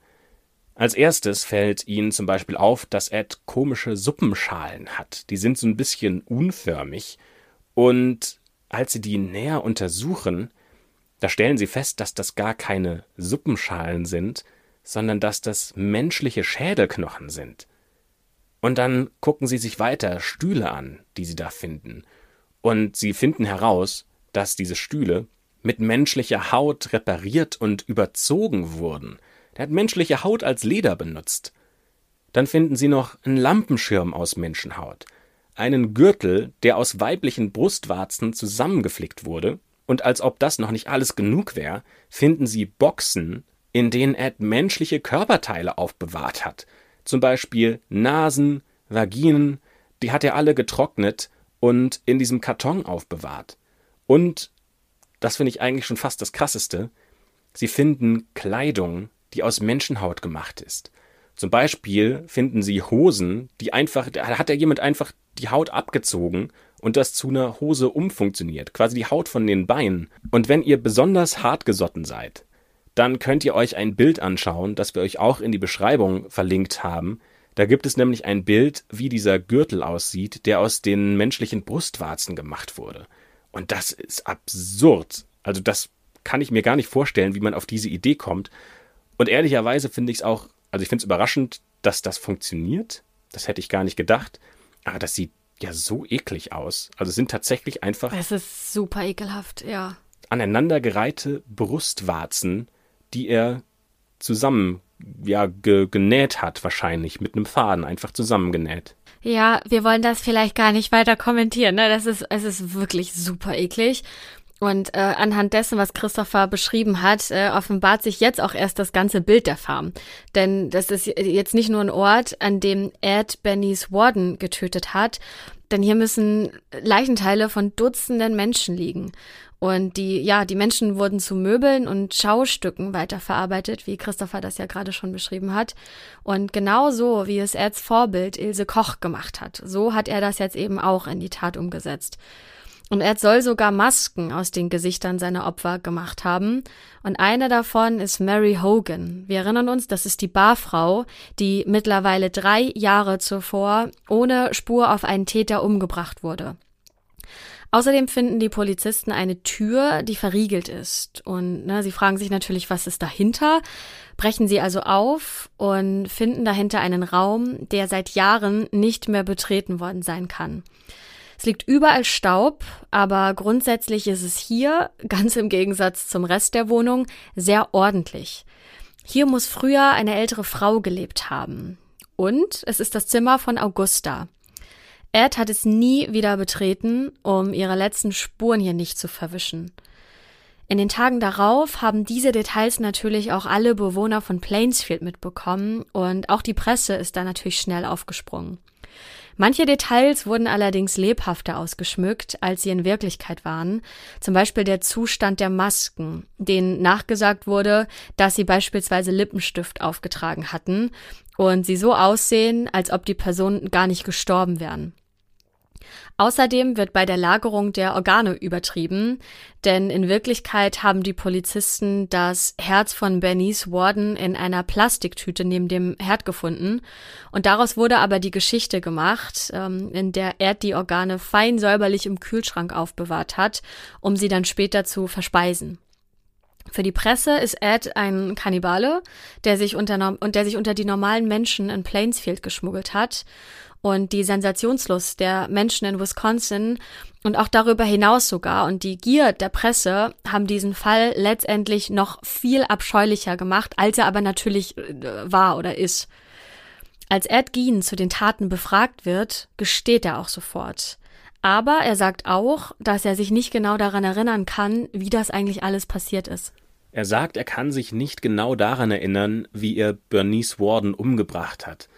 Als erstes fällt ihnen zum Beispiel auf, dass Ed komische Suppenschalen hat. Die sind so ein bisschen unförmig. Und als sie die näher untersuchen, da stellen sie fest, dass das gar keine Suppenschalen sind, sondern dass das menschliche Schädelknochen sind. Und dann gucken sie sich weiter Stühle an, die sie da finden. Und sie finden heraus, dass diese Stühle mit menschlicher Haut repariert und überzogen wurden. Der hat menschliche Haut als Leder benutzt. Dann finden sie noch einen Lampenschirm aus Menschenhaut, einen Gürtel, der aus weiblichen Brustwarzen zusammengeflickt wurde, und als ob das noch nicht alles genug wäre, finden sie Boxen, in denen Ed menschliche Körperteile aufbewahrt hat. Zum Beispiel Nasen, Vaginen, die hat er alle getrocknet und in diesem Karton aufbewahrt. Und, das finde ich eigentlich schon fast das Krasseste, sie finden Kleidung, die aus Menschenhaut gemacht ist. Zum Beispiel finden sie Hosen, die einfach, da hat ja jemand einfach die Haut abgezogen und das zu einer Hose umfunktioniert, quasi die Haut von den Beinen. Und wenn ihr besonders hart gesotten seid, dann könnt ihr euch ein Bild anschauen, das wir euch auch in die Beschreibung verlinkt haben. Da gibt es nämlich ein Bild, wie dieser Gürtel aussieht, der aus den menschlichen Brustwarzen gemacht wurde. Und das ist absurd. Also das kann ich mir gar nicht vorstellen, wie man auf diese Idee kommt. Und ehrlicherweise finde ich es auch, also ich finde es überraschend, dass das funktioniert. Das hätte ich gar nicht gedacht. Aber das sieht ja so eklig aus. Also sind tatsächlich einfach. Es ist super ekelhaft, ja. Aneinandergereihte Brustwarzen, die er zusammen ja ge genäht hat wahrscheinlich mit einem Faden einfach zusammengenäht. Ja, wir wollen das vielleicht gar nicht weiter kommentieren. Ne? Das ist es ist wirklich super eklig. Und äh, anhand dessen, was Christopher beschrieben hat, äh, offenbart sich jetzt auch erst das ganze Bild der Farm. Denn das ist jetzt nicht nur ein Ort, an dem Ed Bennys Warden getötet hat, denn hier müssen Leichenteile von Dutzenden Menschen liegen. Und die, ja, die Menschen wurden zu Möbeln und Schaustücken weiterverarbeitet, wie Christopher das ja gerade schon beschrieben hat. Und genau so, wie es Eds Vorbild Ilse Koch gemacht hat, so hat er das jetzt eben auch in die Tat umgesetzt. Und er soll sogar Masken aus den Gesichtern seiner Opfer gemacht haben. Und eine davon ist Mary Hogan. Wir erinnern uns, das ist die Barfrau, die mittlerweile drei Jahre zuvor ohne Spur auf einen Täter umgebracht wurde. Außerdem finden die Polizisten eine Tür, die verriegelt ist. Und ne, sie fragen sich natürlich, was ist dahinter? Brechen sie also auf und finden dahinter einen Raum, der seit Jahren nicht mehr betreten worden sein kann. Es liegt überall Staub, aber grundsätzlich ist es hier, ganz im Gegensatz zum Rest der Wohnung, sehr ordentlich. Hier muss früher eine ältere Frau gelebt haben. Und es ist das Zimmer von Augusta. Ed hat es nie wieder betreten, um ihre letzten Spuren hier nicht zu verwischen. In den Tagen darauf haben diese Details natürlich auch alle Bewohner von Plainsfield mitbekommen und auch die Presse ist da natürlich schnell aufgesprungen. Manche Details wurden allerdings lebhafter ausgeschmückt, als sie in Wirklichkeit waren. Zum Beispiel der Zustand der Masken, denen nachgesagt wurde, dass sie beispielsweise Lippenstift aufgetragen hatten und sie so aussehen, als ob die Personen gar nicht gestorben wären. Außerdem wird bei der Lagerung der Organe übertrieben, denn in Wirklichkeit haben die Polizisten das Herz von Bernice Warden in einer Plastiktüte neben dem Herd gefunden und daraus wurde aber die Geschichte gemacht, ähm, in der er die Organe fein säuberlich im Kühlschrank aufbewahrt hat, um sie dann später zu verspeisen. Für die Presse ist Ed ein Kannibale, der sich unter, und der sich unter die normalen Menschen in Plainsfield geschmuggelt hat und die Sensationslust der Menschen in Wisconsin und auch darüber hinaus sogar und die Gier der Presse haben diesen Fall letztendlich noch viel abscheulicher gemacht, als er aber natürlich äh, war oder ist. Als Ed Gein zu den Taten befragt wird, gesteht er auch sofort. Aber er sagt auch, dass er sich nicht genau daran erinnern kann, wie das eigentlich alles passiert ist. Er sagt, er kann sich nicht genau daran erinnern, wie er Bernice Warden umgebracht hat.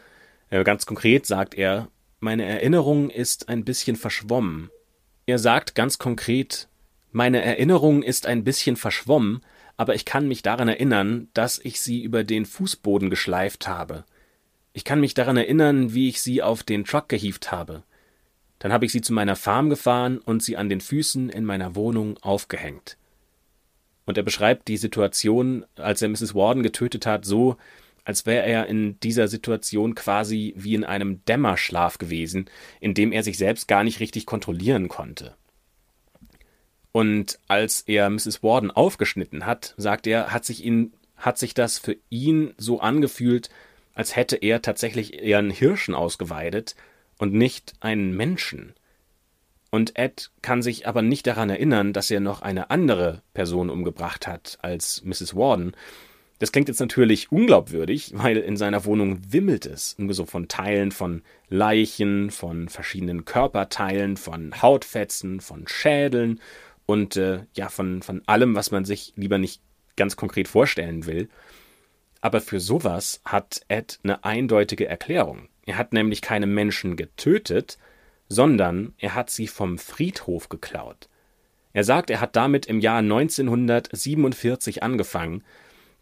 Äh, ganz konkret sagt er, meine Erinnerung ist ein bisschen verschwommen. Er sagt ganz konkret, meine Erinnerung ist ein bisschen verschwommen, aber ich kann mich daran erinnern, dass ich sie über den Fußboden geschleift habe. Ich kann mich daran erinnern, wie ich sie auf den Truck gehievt habe. Dann habe ich sie zu meiner Farm gefahren und sie an den Füßen in meiner Wohnung aufgehängt. Und er beschreibt die Situation, als er Mrs. Warden getötet hat, so, als wäre er in dieser Situation quasi wie in einem Dämmerschlaf gewesen, in dem er sich selbst gar nicht richtig kontrollieren konnte. Und als er Mrs. Warden aufgeschnitten hat, sagt er, hat sich ihn, hat sich das für ihn so angefühlt, als hätte er tatsächlich einen Hirschen ausgeweidet und nicht einen Menschen. Und Ed kann sich aber nicht daran erinnern, dass er noch eine andere Person umgebracht hat als Mrs. Warden, das klingt jetzt natürlich unglaubwürdig, weil in seiner Wohnung wimmelt es nur so von Teilen von Leichen, von verschiedenen Körperteilen, von Hautfetzen, von Schädeln und äh, ja, von, von allem, was man sich lieber nicht ganz konkret vorstellen will. Aber für sowas hat Ed eine eindeutige Erklärung. Er hat nämlich keine Menschen getötet, sondern er hat sie vom Friedhof geklaut. Er sagt, er hat damit im Jahr 1947 angefangen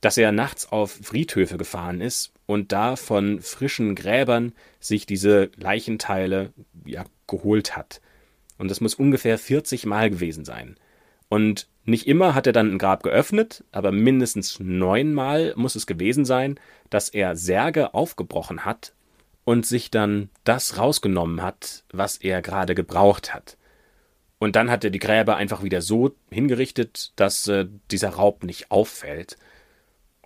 dass er nachts auf Friedhöfe gefahren ist und da von frischen Gräbern sich diese Leichenteile ja, geholt hat. Und das muss ungefähr 40 Mal gewesen sein. Und nicht immer hat er dann ein Grab geöffnet, aber mindestens neunmal muss es gewesen sein, dass er Särge aufgebrochen hat und sich dann das rausgenommen hat, was er gerade gebraucht hat. Und dann hat er die Gräber einfach wieder so hingerichtet, dass äh, dieser Raub nicht auffällt.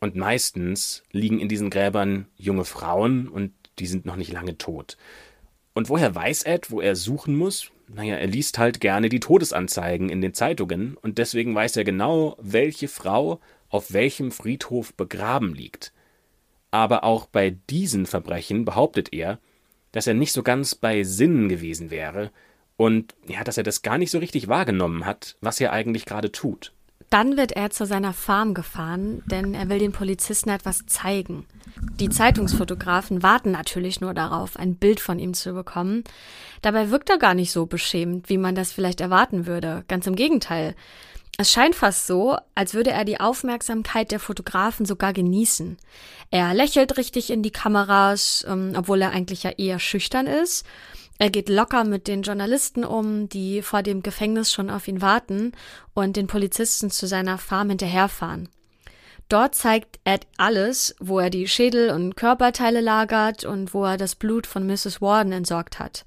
Und meistens liegen in diesen Gräbern junge Frauen und die sind noch nicht lange tot. Und woher weiß Ed, wo er suchen muss? Naja, er liest halt gerne die Todesanzeigen in den Zeitungen und deswegen weiß er genau, welche Frau auf welchem Friedhof begraben liegt. Aber auch bei diesen Verbrechen behauptet er, dass er nicht so ganz bei Sinnen gewesen wäre und ja, dass er das gar nicht so richtig wahrgenommen hat, was er eigentlich gerade tut. Dann wird er zu seiner Farm gefahren, denn er will den Polizisten etwas zeigen. Die Zeitungsfotografen warten natürlich nur darauf, ein Bild von ihm zu bekommen. Dabei wirkt er gar nicht so beschämt, wie man das vielleicht erwarten würde. Ganz im Gegenteil. Es scheint fast so, als würde er die Aufmerksamkeit der Fotografen sogar genießen. Er lächelt richtig in die Kameras, ähm, obwohl er eigentlich ja eher schüchtern ist. Er geht locker mit den Journalisten um, die vor dem Gefängnis schon auf ihn warten und den Polizisten zu seiner Farm hinterherfahren. Dort zeigt Ed alles, wo er die Schädel und Körperteile lagert und wo er das Blut von Mrs. Warden entsorgt hat.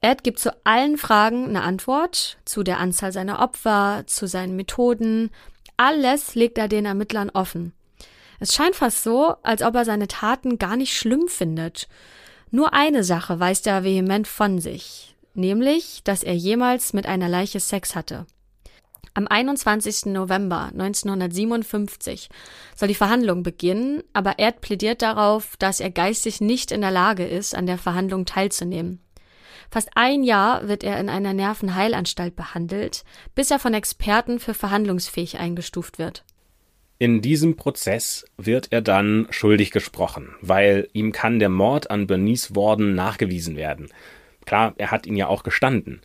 Ed gibt zu allen Fragen eine Antwort, zu der Anzahl seiner Opfer, zu seinen Methoden. Alles legt er den Ermittlern offen. Es scheint fast so, als ob er seine Taten gar nicht schlimm findet nur eine Sache weist er vehement von sich, nämlich, dass er jemals mit einer Leiche Sex hatte. Am 21. November 1957 soll die Verhandlung beginnen, aber Erd plädiert darauf, dass er geistig nicht in der Lage ist, an der Verhandlung teilzunehmen. Fast ein Jahr wird er in einer Nervenheilanstalt behandelt, bis er von Experten für verhandlungsfähig eingestuft wird. In diesem Prozess wird er dann schuldig gesprochen, weil ihm kann der Mord an Bernice Warden nachgewiesen werden. Klar, er hat ihn ja auch gestanden.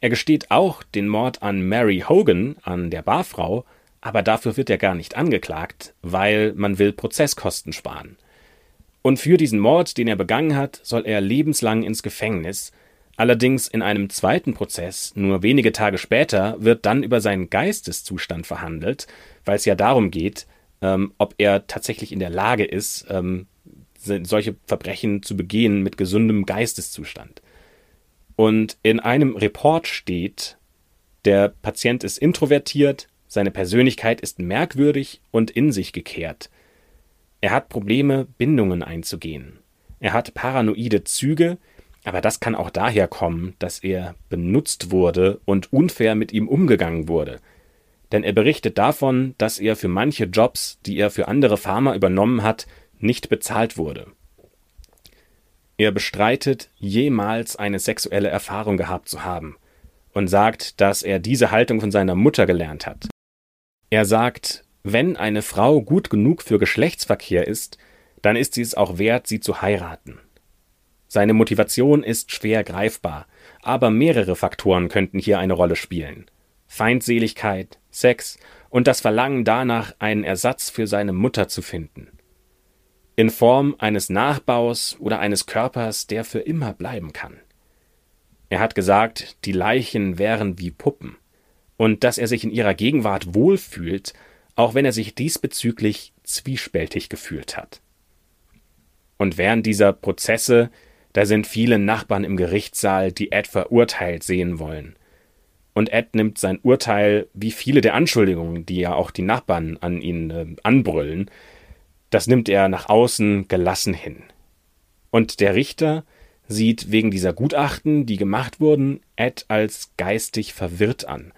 Er gesteht auch den Mord an Mary Hogan, an der Barfrau, aber dafür wird er gar nicht angeklagt, weil man will Prozesskosten sparen. Und für diesen Mord, den er begangen hat, soll er lebenslang ins Gefängnis. Allerdings in einem zweiten Prozess, nur wenige Tage später, wird dann über seinen Geisteszustand verhandelt, weil es ja darum geht, ähm, ob er tatsächlich in der Lage ist, ähm, solche Verbrechen zu begehen mit gesundem Geisteszustand. Und in einem Report steht, der Patient ist introvertiert, seine Persönlichkeit ist merkwürdig und in sich gekehrt. Er hat Probleme, Bindungen einzugehen. Er hat paranoide Züge, aber das kann auch daher kommen, dass er benutzt wurde und unfair mit ihm umgegangen wurde. Denn er berichtet davon, dass er für manche Jobs, die er für andere Farmer übernommen hat, nicht bezahlt wurde. Er bestreitet, jemals eine sexuelle Erfahrung gehabt zu haben und sagt, dass er diese Haltung von seiner Mutter gelernt hat. Er sagt, wenn eine Frau gut genug für Geschlechtsverkehr ist, dann ist sie es auch wert, sie zu heiraten. Seine Motivation ist schwer greifbar, aber mehrere Faktoren könnten hier eine Rolle spielen. Feindseligkeit, Sex und das Verlangen danach, einen Ersatz für seine Mutter zu finden in Form eines Nachbaus oder eines Körpers, der für immer bleiben kann. Er hat gesagt, die Leichen wären wie Puppen und dass er sich in ihrer Gegenwart wohlfühlt, auch wenn er sich diesbezüglich zwiespältig gefühlt hat. Und während dieser Prozesse, da sind viele Nachbarn im Gerichtssaal, die Ed verurteilt sehen wollen. Und Ed nimmt sein Urteil, wie viele der Anschuldigungen, die ja auch die Nachbarn an ihn äh, anbrüllen, das nimmt er nach außen gelassen hin. Und der Richter sieht wegen dieser Gutachten, die gemacht wurden, Ed als geistig verwirrt an.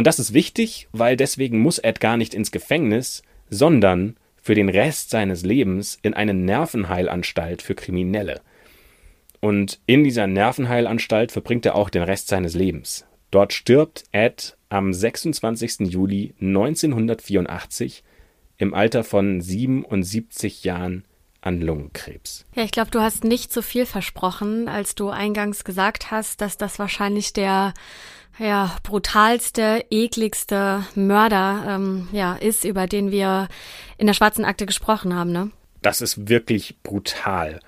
Und das ist wichtig, weil deswegen muss Ed gar nicht ins Gefängnis, sondern für den Rest seines Lebens in eine Nervenheilanstalt für Kriminelle. Und in dieser Nervenheilanstalt verbringt er auch den Rest seines Lebens. Dort stirbt Ed am 26. Juli 1984 im Alter von 77 Jahren an Lungenkrebs. Ja, ich glaube, du hast nicht so viel versprochen, als du eingangs gesagt hast, dass das wahrscheinlich der ja, brutalste, ekligste Mörder ähm, ja, ist, über den wir in der schwarzen Akte gesprochen haben, ne? Das ist wirklich brutal.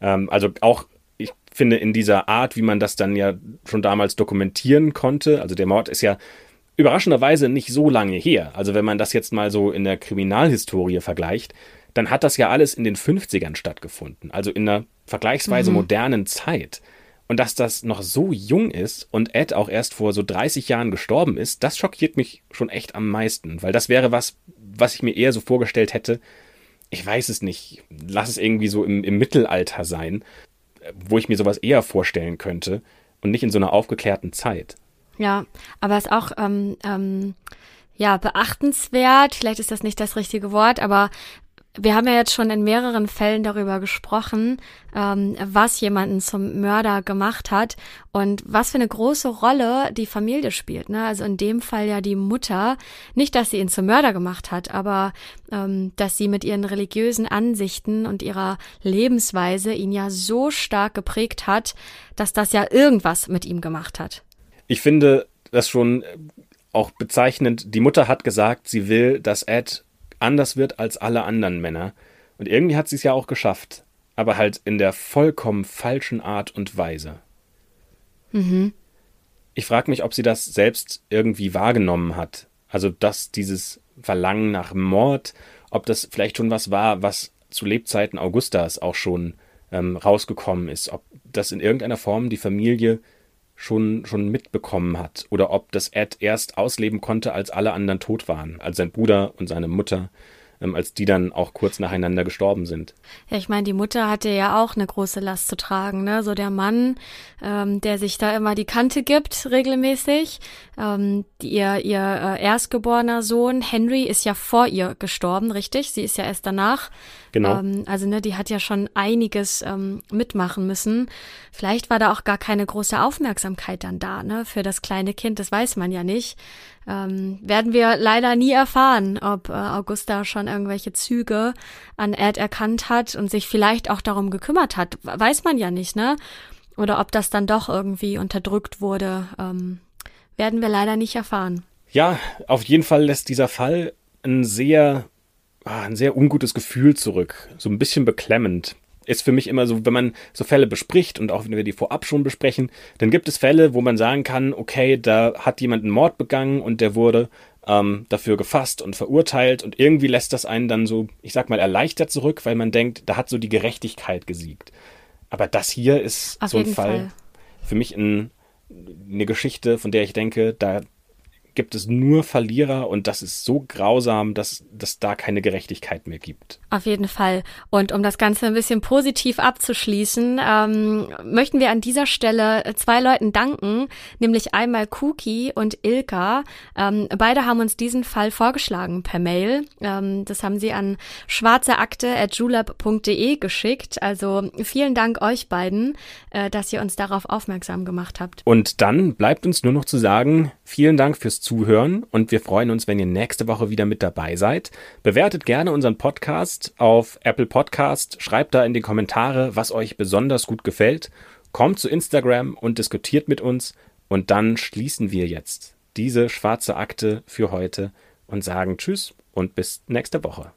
Ähm, also auch, ich finde, in dieser Art, wie man das dann ja schon damals dokumentieren konnte, also der Mord ist ja überraschenderweise nicht so lange her. Also wenn man das jetzt mal so in der Kriminalhistorie vergleicht, dann hat das ja alles in den 50ern stattgefunden, also in einer vergleichsweise mhm. modernen Zeit. Und dass das noch so jung ist und Ed auch erst vor so 30 Jahren gestorben ist, das schockiert mich schon echt am meisten, weil das wäre was, was ich mir eher so vorgestellt hätte. Ich weiß es nicht. Lass es irgendwie so im, im Mittelalter sein, wo ich mir sowas eher vorstellen könnte und nicht in so einer aufgeklärten Zeit. Ja, aber es ist auch ähm, ähm, ja beachtenswert. Vielleicht ist das nicht das richtige Wort, aber wir haben ja jetzt schon in mehreren Fällen darüber gesprochen, ähm, was jemanden zum Mörder gemacht hat und was für eine große Rolle die Familie spielt. Ne? Also in dem Fall ja die Mutter. Nicht, dass sie ihn zum Mörder gemacht hat, aber ähm, dass sie mit ihren religiösen Ansichten und ihrer Lebensweise ihn ja so stark geprägt hat, dass das ja irgendwas mit ihm gemacht hat. Ich finde das schon auch bezeichnend. Die Mutter hat gesagt, sie will, dass Ed anders wird als alle anderen Männer. Und irgendwie hat sie es ja auch geschafft. Aber halt in der vollkommen falschen Art und Weise. Mhm. Ich frage mich, ob sie das selbst irgendwie wahrgenommen hat. Also, dass dieses Verlangen nach Mord, ob das vielleicht schon was war, was zu Lebzeiten Augustas auch schon ähm, rausgekommen ist. Ob das in irgendeiner Form die Familie schon, schon mitbekommen hat oder ob das Ed erst ausleben konnte, als alle anderen tot waren, als sein Bruder und seine Mutter. Ähm, als die dann auch kurz nacheinander gestorben sind. Ja, ich meine, die Mutter hatte ja auch eine große Last zu tragen, ne? So der Mann, ähm, der sich da immer die Kante gibt, regelmäßig. Ähm, die, ihr ihr äh, erstgeborener Sohn Henry ist ja vor ihr gestorben, richtig? Sie ist ja erst danach. Genau. Ähm, also, ne, die hat ja schon einiges ähm, mitmachen müssen. Vielleicht war da auch gar keine große Aufmerksamkeit dann da, ne, für das kleine Kind. Das weiß man ja nicht. Ähm, werden wir leider nie erfahren, ob äh, Augusta schon irgendwelche Züge an Ed erkannt hat und sich vielleicht auch darum gekümmert hat. Weiß man ja nicht, ne? Oder ob das dann doch irgendwie unterdrückt wurde, ähm, werden wir leider nicht erfahren. Ja, auf jeden Fall lässt dieser Fall ein sehr, ah, ein sehr ungutes Gefühl zurück. So ein bisschen beklemmend ist für mich immer so, wenn man so Fälle bespricht und auch wenn wir die vorab schon besprechen, dann gibt es Fälle, wo man sagen kann, okay, da hat jemand einen Mord begangen und der wurde ähm, dafür gefasst und verurteilt und irgendwie lässt das einen dann so, ich sag mal, erleichtert zurück, weil man denkt, da hat so die Gerechtigkeit gesiegt. Aber das hier ist Auf so ein Fall, Fall. für mich ein, eine Geschichte, von der ich denke, da gibt es nur Verlierer und das ist so grausam, dass dass da keine Gerechtigkeit mehr gibt. Auf jeden Fall. Und um das Ganze ein bisschen positiv abzuschließen, ähm, möchten wir an dieser Stelle zwei Leuten danken, nämlich einmal Kuki und Ilka. Ähm, beide haben uns diesen Fall vorgeschlagen per Mail. Ähm, das haben sie an schwarzeakte.julep.de geschickt. Also vielen Dank euch beiden, äh, dass ihr uns darauf aufmerksam gemacht habt. Und dann bleibt uns nur noch zu sagen, vielen Dank Zuhören und wir freuen uns, wenn ihr nächste Woche wieder mit dabei seid. Bewertet gerne unseren Podcast auf Apple Podcast, schreibt da in die Kommentare, was euch besonders gut gefällt. Kommt zu Instagram und diskutiert mit uns und dann schließen wir jetzt diese schwarze Akte für heute und sagen Tschüss und bis nächste Woche.